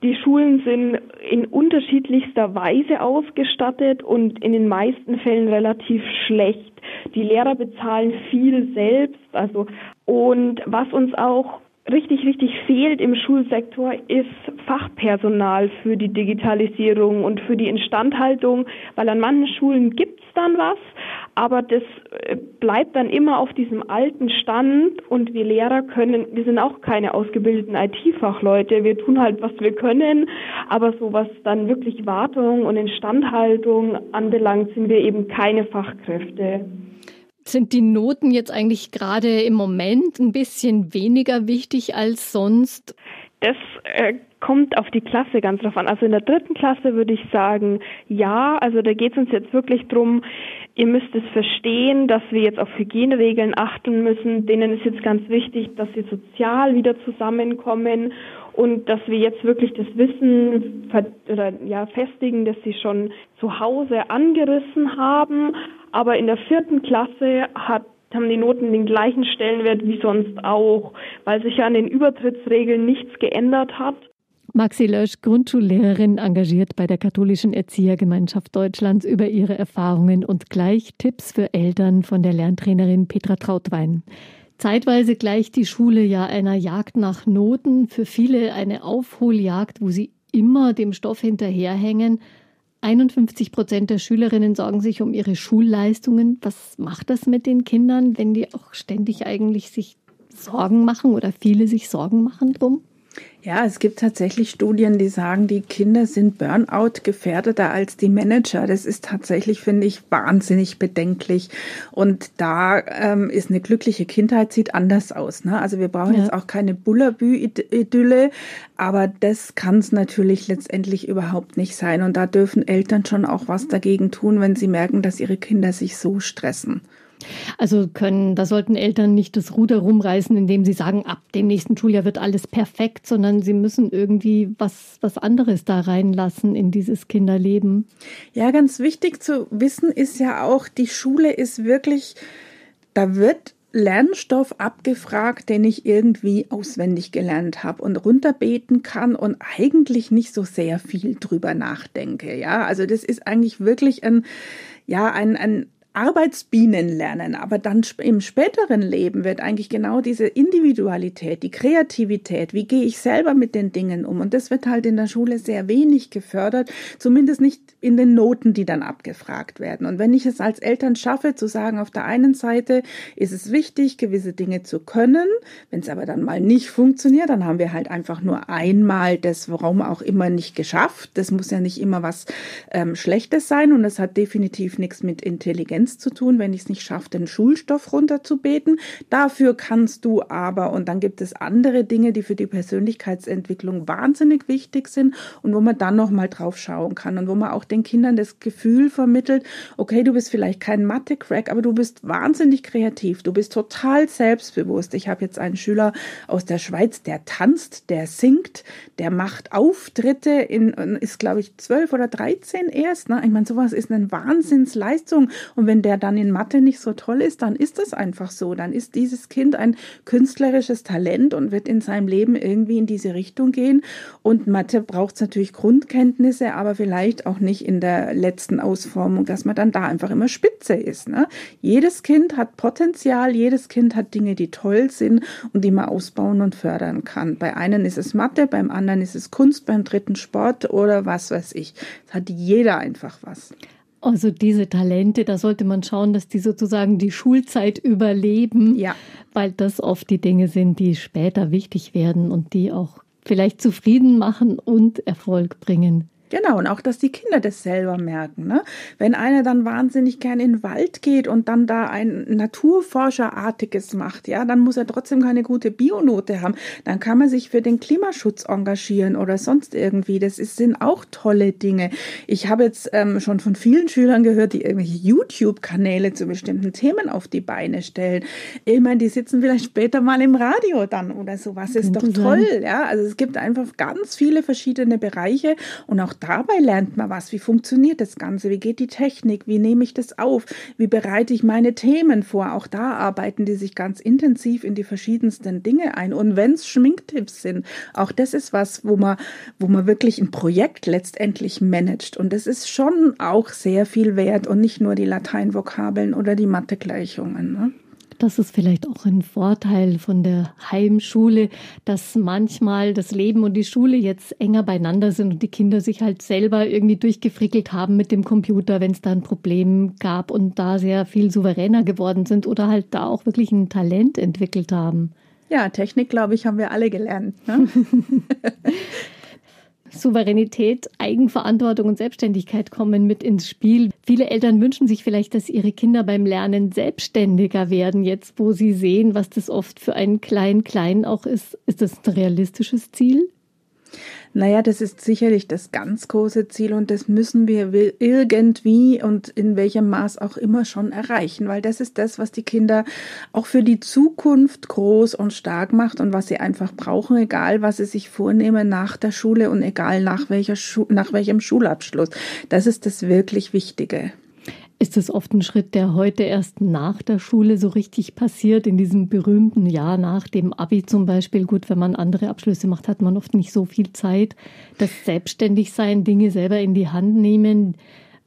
Die Schulen sind in unterschiedlichster Weise ausgestattet und in den meisten Fällen relativ schlecht. Die Lehrer bezahlen viel selbst, also und was uns auch richtig, richtig fehlt im Schulsektor, ist Fachpersonal für die Digitalisierung und für die Instandhaltung, weil an manchen Schulen gibt's dann was, aber das äh, bleibt dann immer auf diesem alten Stand und wir Lehrer können, wir sind auch keine ausgebildeten IT-Fachleute, wir tun halt, was wir können, aber so was dann wirklich Wartung und Instandhaltung anbelangt, sind wir eben keine Fachkräfte. Sind die Noten jetzt eigentlich gerade im Moment ein bisschen weniger wichtig als sonst? Das äh, kommt auf die Klasse ganz drauf an. Also in der dritten Klasse würde ich sagen, ja. Also da geht es uns jetzt wirklich drum. Ihr müsst es verstehen, dass wir jetzt auf Hygieneregeln achten müssen. Denen ist jetzt ganz wichtig, dass sie sozial wieder zusammenkommen und dass wir jetzt wirklich das Wissen oder, ja, festigen, dass sie schon zu Hause angerissen haben. Aber in der vierten Klasse hat haben die Noten den gleichen Stellenwert wie sonst auch, weil sich an den Übertrittsregeln nichts geändert hat. Maxi Lösch, Grundschullehrerin, engagiert bei der Katholischen Erziehergemeinschaft Deutschlands über ihre Erfahrungen und gleich Tipps für Eltern von der Lerntrainerin Petra Trautwein. Zeitweise gleicht die Schule ja einer Jagd nach Noten, für viele eine Aufholjagd, wo sie immer dem Stoff hinterherhängen. 51 Prozent der Schülerinnen sorgen sich um ihre Schulleistungen. Was macht das mit den Kindern, wenn die auch ständig eigentlich sich Sorgen machen oder viele sich Sorgen machen drum? Ja, es gibt tatsächlich Studien, die sagen, die Kinder sind Burnout gefährdeter als die Manager. Das ist tatsächlich, finde ich, wahnsinnig bedenklich. Und da ähm, ist eine glückliche Kindheit sieht anders aus. Ne? Also wir brauchen ja. jetzt auch keine Bullabü-Idylle, aber das kann es natürlich letztendlich überhaupt nicht sein. Und da dürfen Eltern schon auch was dagegen tun, wenn sie merken, dass ihre Kinder sich so stressen. Also können, da sollten Eltern nicht das Ruder rumreißen, indem sie sagen, ab dem nächsten Schuljahr wird alles perfekt, sondern sie müssen irgendwie was, was anderes da reinlassen in dieses Kinderleben. Ja, ganz wichtig zu wissen ist ja auch, die Schule ist wirklich, da wird Lernstoff abgefragt, den ich irgendwie auswendig gelernt habe und runterbeten kann und eigentlich nicht so sehr viel drüber nachdenke. Ja, also das ist eigentlich wirklich ein, ja, ein, ein Arbeitsbienen lernen, aber dann im späteren Leben wird eigentlich genau diese Individualität, die Kreativität, wie gehe ich selber mit den Dingen um und das wird halt in der Schule sehr wenig gefördert, zumindest nicht in den Noten, die dann abgefragt werden. Und wenn ich es als Eltern schaffe, zu sagen, auf der einen Seite ist es wichtig, gewisse Dinge zu können, wenn es aber dann mal nicht funktioniert, dann haben wir halt einfach nur einmal das, warum auch immer nicht geschafft. Das muss ja nicht immer was ähm, Schlechtes sein und das hat definitiv nichts mit Intelligenz Intelligenz zu tun, wenn ich es nicht schaffe, den Schulstoff runterzubeten. Dafür kannst du aber, und dann gibt es andere Dinge, die für die Persönlichkeitsentwicklung wahnsinnig wichtig sind und wo man dann nochmal drauf schauen kann und wo man auch den Kindern das Gefühl vermittelt, okay, du bist vielleicht kein Mathe-Crack, aber du bist wahnsinnig kreativ, du bist total selbstbewusst. Ich habe jetzt einen Schüler aus der Schweiz, der tanzt, der singt, der macht Auftritte in, ist glaube ich zwölf oder dreizehn erst. Ne? Ich meine, sowas ist eine Wahnsinnsleistung. Und wenn wenn der dann in Mathe nicht so toll ist, dann ist es einfach so. Dann ist dieses Kind ein künstlerisches Talent und wird in seinem Leben irgendwie in diese Richtung gehen. Und Mathe braucht natürlich Grundkenntnisse, aber vielleicht auch nicht in der letzten Ausformung, dass man dann da einfach immer spitze ist. Ne? Jedes Kind hat Potenzial, jedes Kind hat Dinge, die toll sind und die man ausbauen und fördern kann. Bei einem ist es Mathe, beim anderen ist es Kunst, beim dritten Sport oder was weiß ich. Es hat jeder einfach was. Also diese Talente, da sollte man schauen, dass die sozusagen die Schulzeit überleben, ja. weil das oft die Dinge sind, die später wichtig werden und die auch vielleicht zufrieden machen und Erfolg bringen. Genau, und auch, dass die Kinder das selber merken. Ne? Wenn einer dann wahnsinnig gern in den Wald geht und dann da ein Naturforscherartiges macht, ja, dann muss er trotzdem keine gute Bionote haben. Dann kann man sich für den Klimaschutz engagieren oder sonst irgendwie. Das ist, sind auch tolle Dinge. Ich habe jetzt ähm, schon von vielen Schülern gehört, die irgendwelche YouTube-Kanäle zu bestimmten Themen auf die Beine stellen. Ich meine, die sitzen vielleicht später mal im Radio dann oder sowas. Ist doch toll, sein. ja. Also es gibt einfach ganz viele verschiedene Bereiche und auch dabei lernt man was. Wie funktioniert das Ganze? Wie geht die Technik? Wie nehme ich das auf? Wie bereite ich meine Themen vor? Auch da arbeiten die sich ganz intensiv in die verschiedensten Dinge ein. Und wenn es Schminktipps sind, auch das ist was, wo man, wo man wirklich ein Projekt letztendlich managt. Und das ist schon auch sehr viel wert und nicht nur die Lateinvokabeln oder die Mathegleichungen. Ne? Das ist vielleicht auch ein Vorteil von der Heimschule, dass manchmal das Leben und die Schule jetzt enger beieinander sind und die Kinder sich halt selber irgendwie durchgefrickelt haben mit dem Computer, wenn es da ein Problem gab und da sehr viel souveräner geworden sind oder halt da auch wirklich ein Talent entwickelt haben. Ja, Technik, glaube ich, haben wir alle gelernt. Ne? [laughs] Souveränität, Eigenverantwortung und Selbstständigkeit kommen mit ins Spiel. Viele Eltern wünschen sich vielleicht, dass ihre Kinder beim Lernen selbstständiger werden, jetzt wo sie sehen, was das oft für einen Klein-Klein auch ist. Ist das ein realistisches Ziel? Naja, das ist sicherlich das ganz große Ziel und das müssen wir irgendwie und in welchem Maß auch immer schon erreichen, weil das ist das, was die Kinder auch für die Zukunft groß und stark macht und was sie einfach brauchen, egal was sie sich vornehmen nach der Schule und egal nach, welcher Schu nach welchem Schulabschluss. Das ist das wirklich Wichtige. Ist es oft ein Schritt, der heute erst nach der Schule so richtig passiert, in diesem berühmten Jahr nach dem Abi zum Beispiel? Gut, wenn man andere Abschlüsse macht, hat man oft nicht so viel Zeit. Das Selbstständigsein, Dinge selber in die Hand nehmen,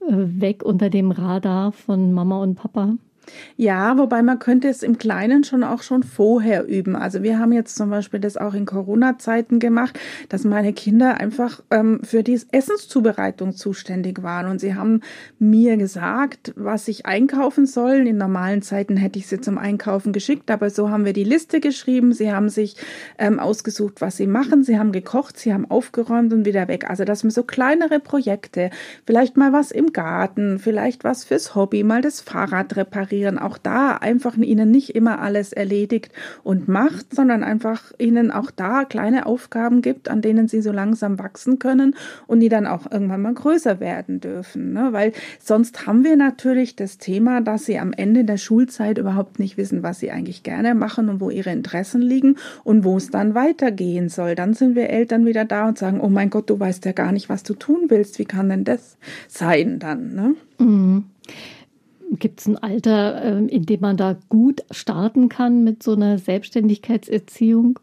äh, weg unter dem Radar von Mama und Papa? Ja, wobei man könnte es im Kleinen schon auch schon vorher üben. Also wir haben jetzt zum Beispiel das auch in Corona-Zeiten gemacht, dass meine Kinder einfach ähm, für die Essenszubereitung zuständig waren und sie haben mir gesagt, was ich einkaufen soll. In normalen Zeiten hätte ich sie zum Einkaufen geschickt, aber so haben wir die Liste geschrieben. Sie haben sich ähm, ausgesucht, was sie machen. Sie haben gekocht, sie haben aufgeräumt und wieder weg. Also dass man so kleinere Projekte, vielleicht mal was im Garten, vielleicht was fürs Hobby, mal das Fahrrad reparieren integrieren, auch da einfach ihnen nicht immer alles erledigt und macht, sondern einfach ihnen auch da kleine Aufgaben gibt, an denen sie so langsam wachsen können und die dann auch irgendwann mal größer werden dürfen. Ne? Weil sonst haben wir natürlich das Thema, dass sie am Ende der Schulzeit überhaupt nicht wissen, was sie eigentlich gerne machen und wo ihre Interessen liegen und wo es dann weitergehen soll. Dann sind wir Eltern wieder da und sagen, oh mein Gott, du weißt ja gar nicht, was du tun willst. Wie kann denn das sein dann? Ne? Mhm. Gibt es ein Alter, ähm, in dem man da gut starten kann mit so einer Selbstständigkeitserziehung?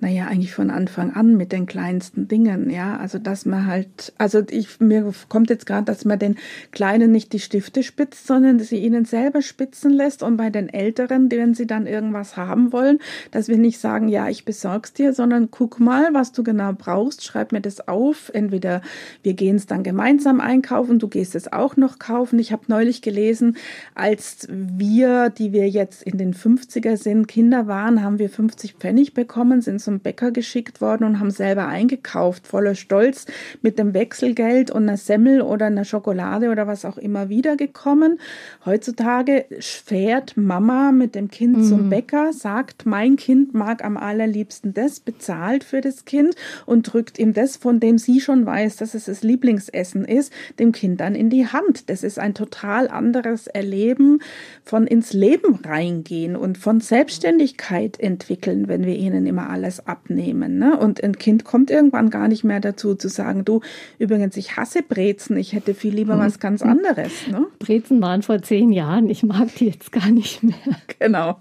Naja, eigentlich von Anfang an mit den kleinsten Dingen, ja. Also dass man halt, also ich, mir kommt jetzt gerade, dass man den Kleinen nicht die Stifte spitzt, sondern sie ihnen selber spitzen lässt und bei den Älteren, wenn sie dann irgendwas haben wollen, dass wir nicht sagen, ja, ich besorg's dir, sondern guck mal, was du genau brauchst, schreib mir das auf. Entweder wir gehen es dann gemeinsam einkaufen, du gehst es auch noch kaufen. Ich habe neulich gelesen, als wir, die wir jetzt in den 50er sind, Kinder waren, haben wir 50 Pfennig bekommen gekommen, sind zum Bäcker geschickt worden und haben selber eingekauft, voller Stolz mit dem Wechselgeld und einer Semmel oder einer Schokolade oder was auch immer wiedergekommen. Heutzutage fährt Mama mit dem Kind mhm. zum Bäcker, sagt, mein Kind mag am allerliebsten das, bezahlt für das Kind und drückt ihm das, von dem sie schon weiß, dass es das Lieblingsessen ist, dem Kind dann in die Hand. Das ist ein total anderes Erleben von ins Leben reingehen und von Selbstständigkeit entwickeln, wenn wir ihnen immer alles abnehmen. Ne? Und ein Kind kommt irgendwann gar nicht mehr dazu zu sagen, du, übrigens, ich hasse Brezen, ich hätte viel lieber was ganz anderes. Ne? Brezen waren vor zehn Jahren, ich mag die jetzt gar nicht mehr. Genau.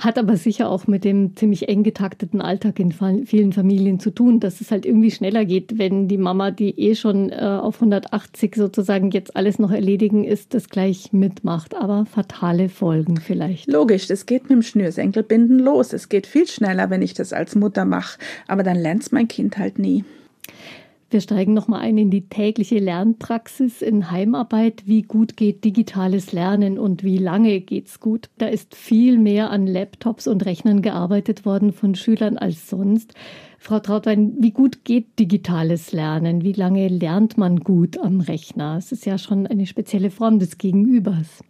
Hat aber sicher auch mit dem ziemlich eng getakteten Alltag in vielen Familien zu tun, dass es halt irgendwie schneller geht, wenn die Mama, die eh schon äh, auf 180 sozusagen jetzt alles noch erledigen ist, das gleich mitmacht. Aber fatale Folgen vielleicht. Logisch, das geht mit dem Schnürsenkelbinden los. Es geht viel schneller, wenn ich das als Mutter mache. Aber dann lernt mein Kind halt nie. Wir steigen nochmal ein in die tägliche Lernpraxis in Heimarbeit. Wie gut geht digitales Lernen und wie lange geht's gut? Da ist viel mehr an Laptops und Rechnern gearbeitet worden von Schülern als sonst. Frau Trautwein, wie gut geht digitales Lernen? Wie lange lernt man gut am Rechner? Es ist ja schon eine spezielle Form des Gegenübers.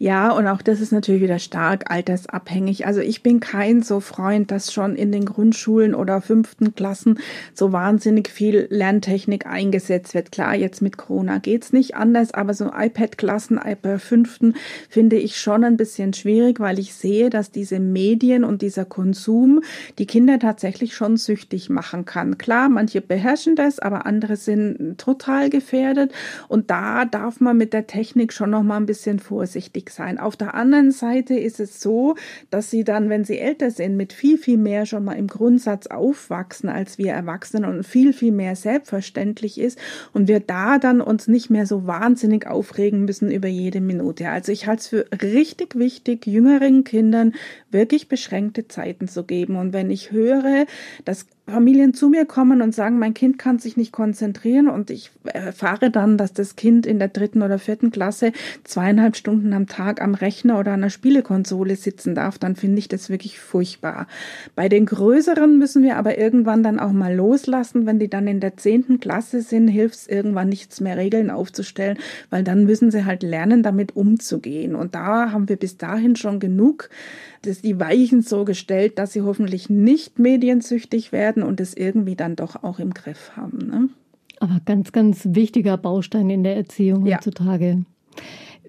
Ja, und auch das ist natürlich wieder stark altersabhängig. Also ich bin kein so Freund, dass schon in den Grundschulen oder fünften Klassen so wahnsinnig viel Lerntechnik eingesetzt wird. Klar, jetzt mit Corona geht's nicht anders, aber so iPad-Klassen, iPad fünften finde ich schon ein bisschen schwierig, weil ich sehe, dass diese Medien und dieser Konsum die Kinder tatsächlich schon süchtig machen kann. Klar, manche beherrschen das, aber andere sind total gefährdet und da darf man mit der Technik schon noch mal ein bisschen vorsichtig vorsichtig sein. Auf der anderen Seite ist es so, dass sie dann, wenn sie älter sind, mit viel, viel mehr schon mal im Grundsatz aufwachsen als wir Erwachsenen und viel, viel mehr selbstverständlich ist und wir da dann uns nicht mehr so wahnsinnig aufregen müssen über jede Minute. Also ich halte es für richtig wichtig, jüngeren Kindern wirklich beschränkte Zeiten zu geben. Und wenn ich höre, dass Familien zu mir kommen und sagen, mein Kind kann sich nicht konzentrieren und ich erfahre dann, dass das Kind in der dritten oder vierten Klasse zweieinhalb Stunden am Tag am Rechner oder an der Spielekonsole sitzen darf, dann finde ich das wirklich furchtbar. Bei den Größeren müssen wir aber irgendwann dann auch mal loslassen. Wenn die dann in der zehnten Klasse sind, hilft es irgendwann nichts mehr Regeln aufzustellen, weil dann müssen sie halt lernen, damit umzugehen. Und da haben wir bis dahin schon genug dass die Weichen so gestellt, dass sie hoffentlich nicht mediensüchtig werden und es irgendwie dann doch auch im Griff haben. Ne? Aber ganz, ganz wichtiger Baustein in der Erziehung ja. heutzutage.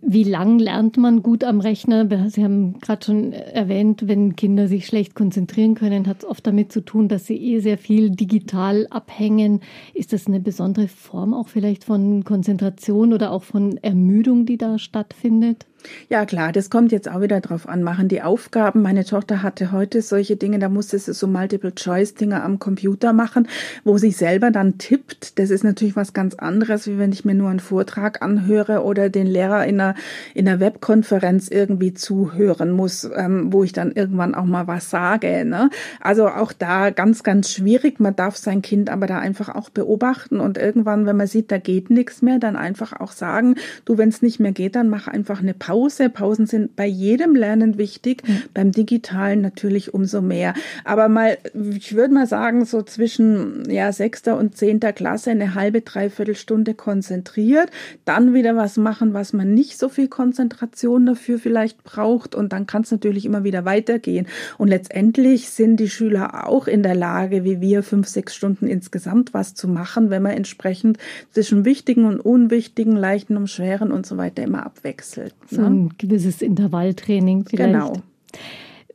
Wie lang lernt man gut am Rechner? Sie haben gerade schon erwähnt, wenn Kinder sich schlecht konzentrieren können, hat es oft damit zu tun, dass sie eh sehr viel digital abhängen. Ist das eine besondere Form auch vielleicht von Konzentration oder auch von Ermüdung, die da stattfindet? Ja, klar, das kommt jetzt auch wieder drauf an. Machen die Aufgaben. Meine Tochter hatte heute solche Dinge, da musste sie so Multiple-Choice-Dinge am Computer machen, wo sie selber dann tippt. Das ist natürlich was ganz anderes, wie wenn ich mir nur einen Vortrag anhöre oder den Lehrer in einer, in einer Webkonferenz irgendwie zuhören muss, ähm, wo ich dann irgendwann auch mal was sage. Ne? Also auch da ganz, ganz schwierig. Man darf sein Kind aber da einfach auch beobachten und irgendwann, wenn man sieht, da geht nichts mehr, dann einfach auch sagen, du, wenn es nicht mehr geht, dann mach einfach eine Pause Pause. Pausen sind bei jedem Lernen wichtig, mhm. beim digitalen natürlich umso mehr. Aber mal, ich würde mal sagen, so zwischen ja, sechster und zehnter Klasse eine halbe, dreiviertel Stunde konzentriert, dann wieder was machen, was man nicht so viel Konzentration dafür vielleicht braucht und dann kann es natürlich immer wieder weitergehen. Und letztendlich sind die Schüler auch in der Lage, wie wir, fünf, sechs Stunden insgesamt was zu machen, wenn man entsprechend zwischen wichtigen und unwichtigen, leichten und schweren und so weiter immer abwechselt. So ein gewisses Intervalltraining vielleicht. Genau.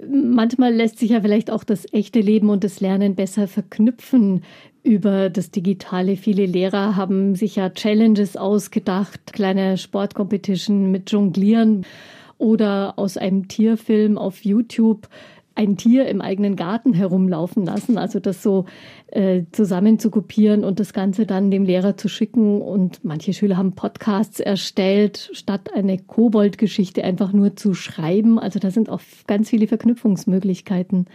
Manchmal lässt sich ja vielleicht auch das echte Leben und das Lernen besser verknüpfen über das Digitale. Viele Lehrer haben sich ja Challenges ausgedacht, kleine Sportcompetition mit Jonglieren oder aus einem Tierfilm auf YouTube ein Tier im eigenen Garten herumlaufen lassen, also das so äh, zusammen zu kopieren und das Ganze dann dem Lehrer zu schicken. Und manche Schüler haben Podcasts erstellt, statt eine Kobold-Geschichte einfach nur zu schreiben. Also da sind auch ganz viele Verknüpfungsmöglichkeiten.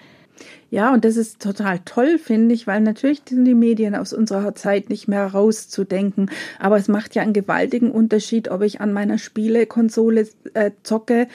Ja, und das ist total toll, finde ich, weil natürlich sind die Medien aus unserer Zeit nicht mehr rauszudenken. Aber es macht ja einen gewaltigen Unterschied, ob ich an meiner Spielekonsole äh, zocke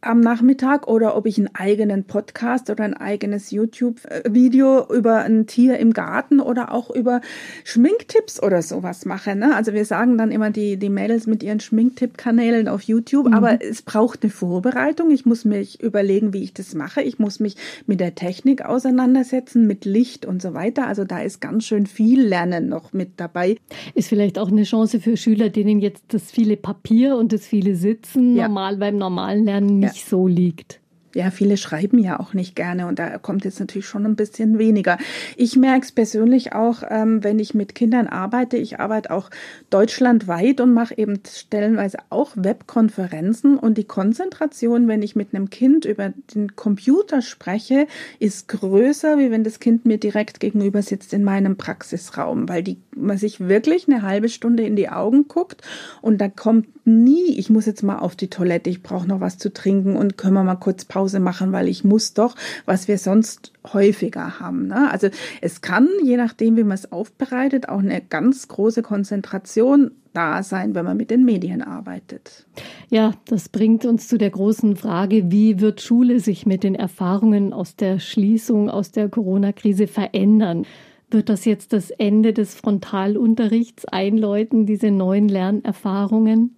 am Nachmittag oder ob ich einen eigenen Podcast oder ein eigenes YouTube-Video über ein Tier im Garten oder auch über Schminktipps oder sowas mache. Ne? Also wir sagen dann immer die, die Mädels mit ihren Schminktipp-Kanälen auf YouTube, mhm. aber es braucht eine Vorbereitung. Ich muss mich überlegen, wie ich das mache. Ich muss mich mit der Technik auseinandersetzen, mit Licht und so weiter. Also da ist ganz schön viel Lernen noch mit dabei. Ist vielleicht auch eine Chance für Schüler, denen jetzt das viele Papier und das viele Sitzen ja. normal beim normalen Lernen nicht so liegt. Ja, viele schreiben ja auch nicht gerne und da kommt jetzt natürlich schon ein bisschen weniger. Ich merke es persönlich auch, ähm, wenn ich mit Kindern arbeite. Ich arbeite auch deutschlandweit und mache eben stellenweise auch Webkonferenzen und die Konzentration, wenn ich mit einem Kind über den Computer spreche, ist größer, wie wenn das Kind mir direkt gegenüber sitzt in meinem Praxisraum, weil die, man sich wirklich eine halbe Stunde in die Augen guckt und da kommt nie, ich muss jetzt mal auf die Toilette, ich brauche noch was zu trinken und können wir mal kurz Pause machen, weil ich muss doch, was wir sonst häufiger haben. Ne? Also es kann, je nachdem, wie man es aufbereitet, auch eine ganz große Konzentration da sein, wenn man mit den Medien arbeitet. Ja, das bringt uns zu der großen Frage, wie wird Schule sich mit den Erfahrungen aus der Schließung, aus der Corona-Krise verändern? Wird das jetzt das Ende des Frontalunterrichts einläuten, diese neuen Lernerfahrungen?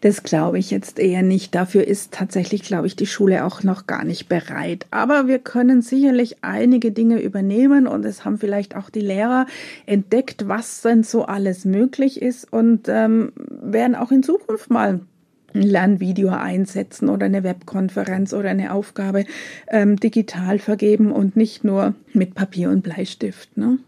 Das glaube ich jetzt eher nicht. Dafür ist tatsächlich, glaube ich, die Schule auch noch gar nicht bereit. Aber wir können sicherlich einige Dinge übernehmen und es haben vielleicht auch die Lehrer entdeckt, was denn so alles möglich ist und ähm, werden auch in Zukunft mal ein Lernvideo einsetzen oder eine Webkonferenz oder eine Aufgabe ähm, digital vergeben und nicht nur mit Papier und Bleistift. Ne?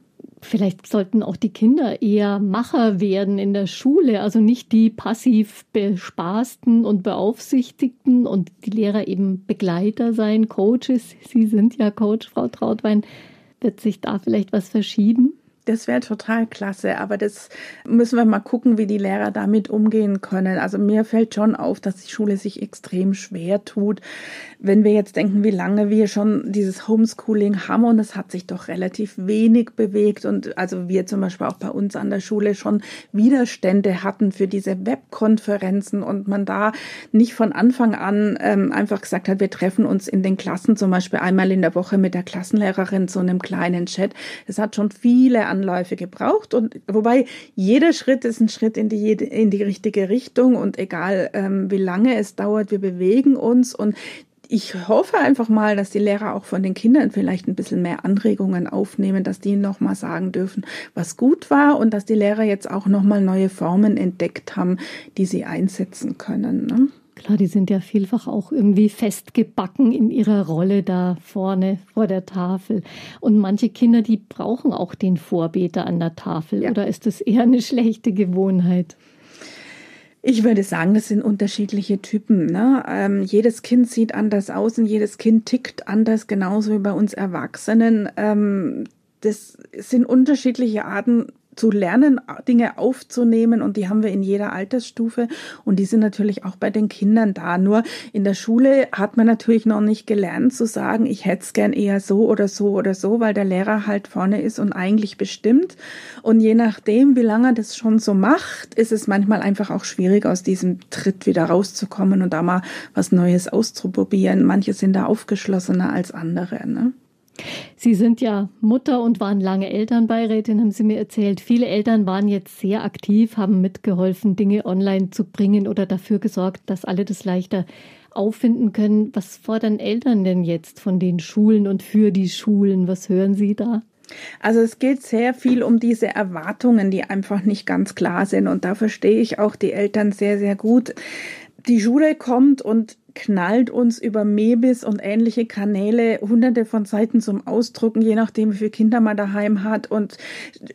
Vielleicht sollten auch die Kinder eher Macher werden in der Schule, also nicht die passiv bespaßten und beaufsichtigten und die Lehrer eben Begleiter sein, Coaches. Sie sind ja Coach, Frau Trautwein. Wird sich da vielleicht was verschieben? Das wäre total klasse, aber das müssen wir mal gucken, wie die Lehrer damit umgehen können. Also mir fällt schon auf, dass die Schule sich extrem schwer tut. Wenn wir jetzt denken, wie lange wir schon dieses Homeschooling haben und es hat sich doch relativ wenig bewegt und also wir zum Beispiel auch bei uns an der Schule schon Widerstände hatten für diese Webkonferenzen und man da nicht von Anfang an ähm, einfach gesagt hat, wir treffen uns in den Klassen zum Beispiel einmal in der Woche mit der Klassenlehrerin zu einem kleinen Chat. Es hat schon viele Anläufe gebraucht. Und wobei jeder Schritt ist ein Schritt in die, in die richtige Richtung und egal ähm, wie lange es dauert, wir bewegen uns und ich hoffe einfach mal, dass die Lehrer auch von den Kindern vielleicht ein bisschen mehr Anregungen aufnehmen, dass die nochmal sagen dürfen, was gut war und dass die Lehrer jetzt auch nochmal neue Formen entdeckt haben, die sie einsetzen können. Ne? Klar, die sind ja vielfach auch irgendwie festgebacken in ihrer Rolle da vorne vor der Tafel. Und manche Kinder, die brauchen auch den Vorbeter an der Tafel. Ja. Oder ist das eher eine schlechte Gewohnheit? Ich würde sagen, das sind unterschiedliche Typen. Ne? Ähm, jedes Kind sieht anders aus und jedes Kind tickt anders, genauso wie bei uns Erwachsenen. Ähm, das sind unterschiedliche Arten zu lernen, Dinge aufzunehmen und die haben wir in jeder Altersstufe und die sind natürlich auch bei den Kindern da. Nur in der Schule hat man natürlich noch nicht gelernt zu sagen, ich hätte es gern eher so oder so oder so, weil der Lehrer halt vorne ist und eigentlich bestimmt. Und je nachdem, wie lange er das schon so macht, ist es manchmal einfach auch schwierig, aus diesem Tritt wieder rauszukommen und da mal was Neues auszuprobieren. Manche sind da aufgeschlossener als andere. Ne? Sie sind ja Mutter und waren lange Elternbeirätin, haben Sie mir erzählt. Viele Eltern waren jetzt sehr aktiv, haben mitgeholfen, Dinge online zu bringen oder dafür gesorgt, dass alle das leichter auffinden können. Was fordern Eltern denn jetzt von den Schulen und für die Schulen? Was hören Sie da? Also es geht sehr viel um diese Erwartungen, die einfach nicht ganz klar sind. Und da verstehe ich auch die Eltern sehr, sehr gut. Die Schule kommt und knallt uns über Mebis und ähnliche Kanäle hunderte von Seiten zum Ausdrucken, je nachdem, wie viele Kinder man daheim hat und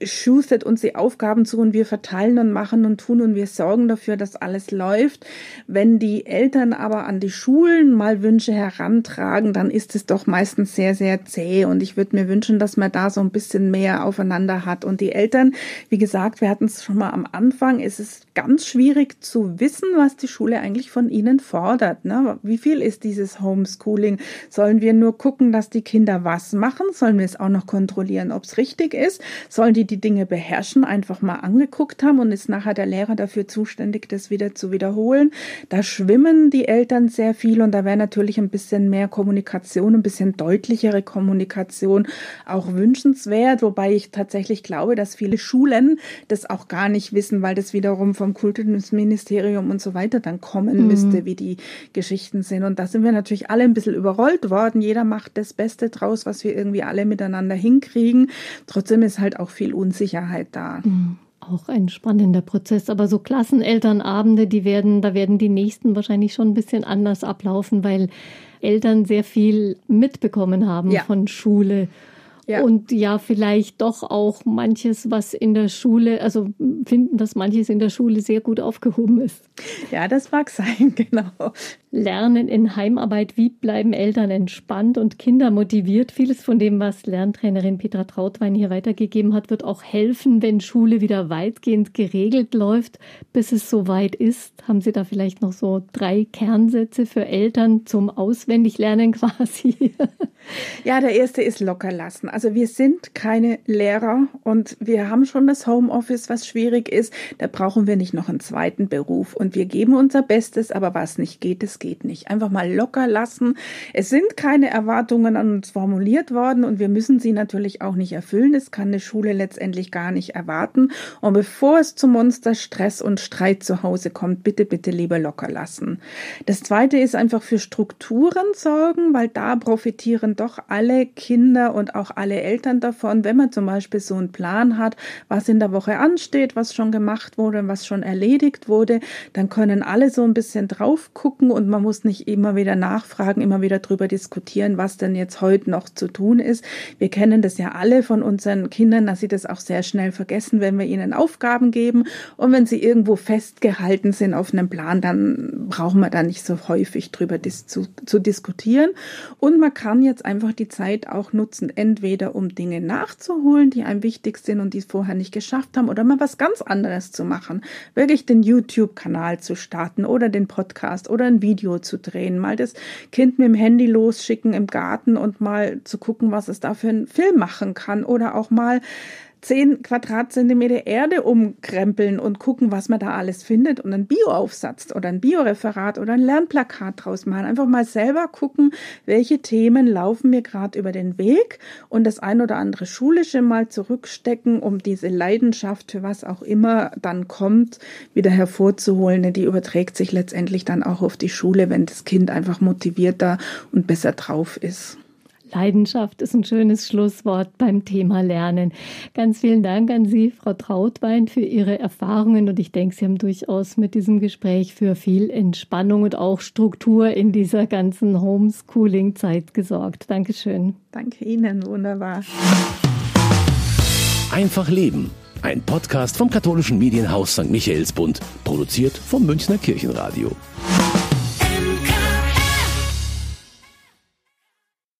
schustert uns die Aufgaben zu und wir verteilen und machen und tun und wir sorgen dafür, dass alles läuft. Wenn die Eltern aber an die Schulen mal Wünsche herantragen, dann ist es doch meistens sehr, sehr zäh und ich würde mir wünschen, dass man da so ein bisschen mehr aufeinander hat und die Eltern, wie gesagt, wir hatten es schon mal am Anfang, es ist ganz schwierig zu wissen, was die Schule eigentlich von ihnen fordert. Ne? wie viel ist dieses Homeschooling? Sollen wir nur gucken, dass die Kinder was machen? Sollen wir es auch noch kontrollieren, ob es richtig ist? Sollen die die Dinge beherrschen, einfach mal angeguckt haben und ist nachher der Lehrer dafür zuständig, das wieder zu wiederholen? Da schwimmen die Eltern sehr viel und da wäre natürlich ein bisschen mehr Kommunikation, ein bisschen deutlichere Kommunikation auch wünschenswert, wobei ich tatsächlich glaube, dass viele Schulen das auch gar nicht wissen, weil das wiederum vom Kultusministerium und so weiter dann kommen mhm. müsste, wie die Geschichte Geschichten sind. Und da sind wir natürlich alle ein bisschen überrollt worden. Jeder macht das Beste draus, was wir irgendwie alle miteinander hinkriegen. Trotzdem ist halt auch viel Unsicherheit da. Mhm. Auch ein spannender Prozess. Aber so Klassenelternabende, die werden, da werden die nächsten wahrscheinlich schon ein bisschen anders ablaufen, weil Eltern sehr viel mitbekommen haben ja. von Schule ja. Und ja, vielleicht doch auch manches, was in der Schule, also finden, dass manches in der Schule sehr gut aufgehoben ist. Ja, das mag sein, [laughs] genau. Lernen in Heimarbeit, wie bleiben Eltern entspannt und Kinder motiviert? Vieles von dem, was Lerntrainerin Petra Trautwein hier weitergegeben hat, wird auch helfen, wenn Schule wieder weitgehend geregelt läuft, bis es soweit ist. Haben Sie da vielleicht noch so drei Kernsätze für Eltern zum Auswendiglernen [laughs] quasi? Ja, der erste ist locker lassen. Also wir sind keine Lehrer und wir haben schon das Homeoffice, was schwierig ist. Da brauchen wir nicht noch einen zweiten Beruf und wir geben unser Bestes, aber was nicht geht, das geht nicht. Einfach mal locker lassen. Es sind keine Erwartungen an uns formuliert worden und wir müssen sie natürlich auch nicht erfüllen. Das kann eine Schule letztendlich gar nicht erwarten. Und bevor es zu Monsterstress und Streit zu Hause kommt, bitte, bitte lieber locker lassen. Das zweite ist einfach für Strukturen sorgen, weil da profitieren doch alle Kinder und auch alle Eltern davon, wenn man zum Beispiel so einen Plan hat, was in der Woche ansteht, was schon gemacht wurde, was schon erledigt wurde, dann können alle so ein bisschen drauf gucken und man muss nicht immer wieder nachfragen, immer wieder drüber diskutieren, was denn jetzt heute noch zu tun ist. Wir kennen das ja alle von unseren Kindern, dass sie das auch sehr schnell vergessen, wenn wir ihnen Aufgaben geben und wenn sie irgendwo festgehalten sind auf einem Plan, dann brauchen wir da nicht so häufig drüber dis zu, zu diskutieren. Und man kann jetzt einfach die Zeit auch nutzen, entweder um Dinge nachzuholen, die einem wichtig sind und die es vorher nicht geschafft haben, oder mal was ganz anderes zu machen. Wirklich den YouTube-Kanal zu starten oder den Podcast oder ein Video zu drehen, mal das Kind mit dem Handy losschicken im Garten und mal zu gucken, was es da für einen Film machen kann oder auch mal 10 Quadratzentimeter Erde umkrempeln und gucken, was man da alles findet und einen Bioaufsatz oder ein Bioreferat oder ein Lernplakat draus machen. Einfach mal selber gucken, welche Themen laufen mir gerade über den Weg und das ein oder andere Schulische mal zurückstecken, um diese Leidenschaft für was auch immer dann kommt, wieder hervorzuholen. Die überträgt sich letztendlich dann auch auf die Schule, wenn das Kind einfach motivierter und besser drauf ist. Leidenschaft ist ein schönes Schlusswort beim Thema Lernen. Ganz vielen Dank an Sie, Frau Trautwein, für Ihre Erfahrungen und ich denke, Sie haben durchaus mit diesem Gespräch für viel Entspannung und auch Struktur in dieser ganzen Homeschooling-Zeit gesorgt. Dankeschön. Danke Ihnen, wunderbar. Einfach Leben. Ein Podcast vom katholischen Medienhaus St. Michaelsbund, produziert vom Münchner Kirchenradio.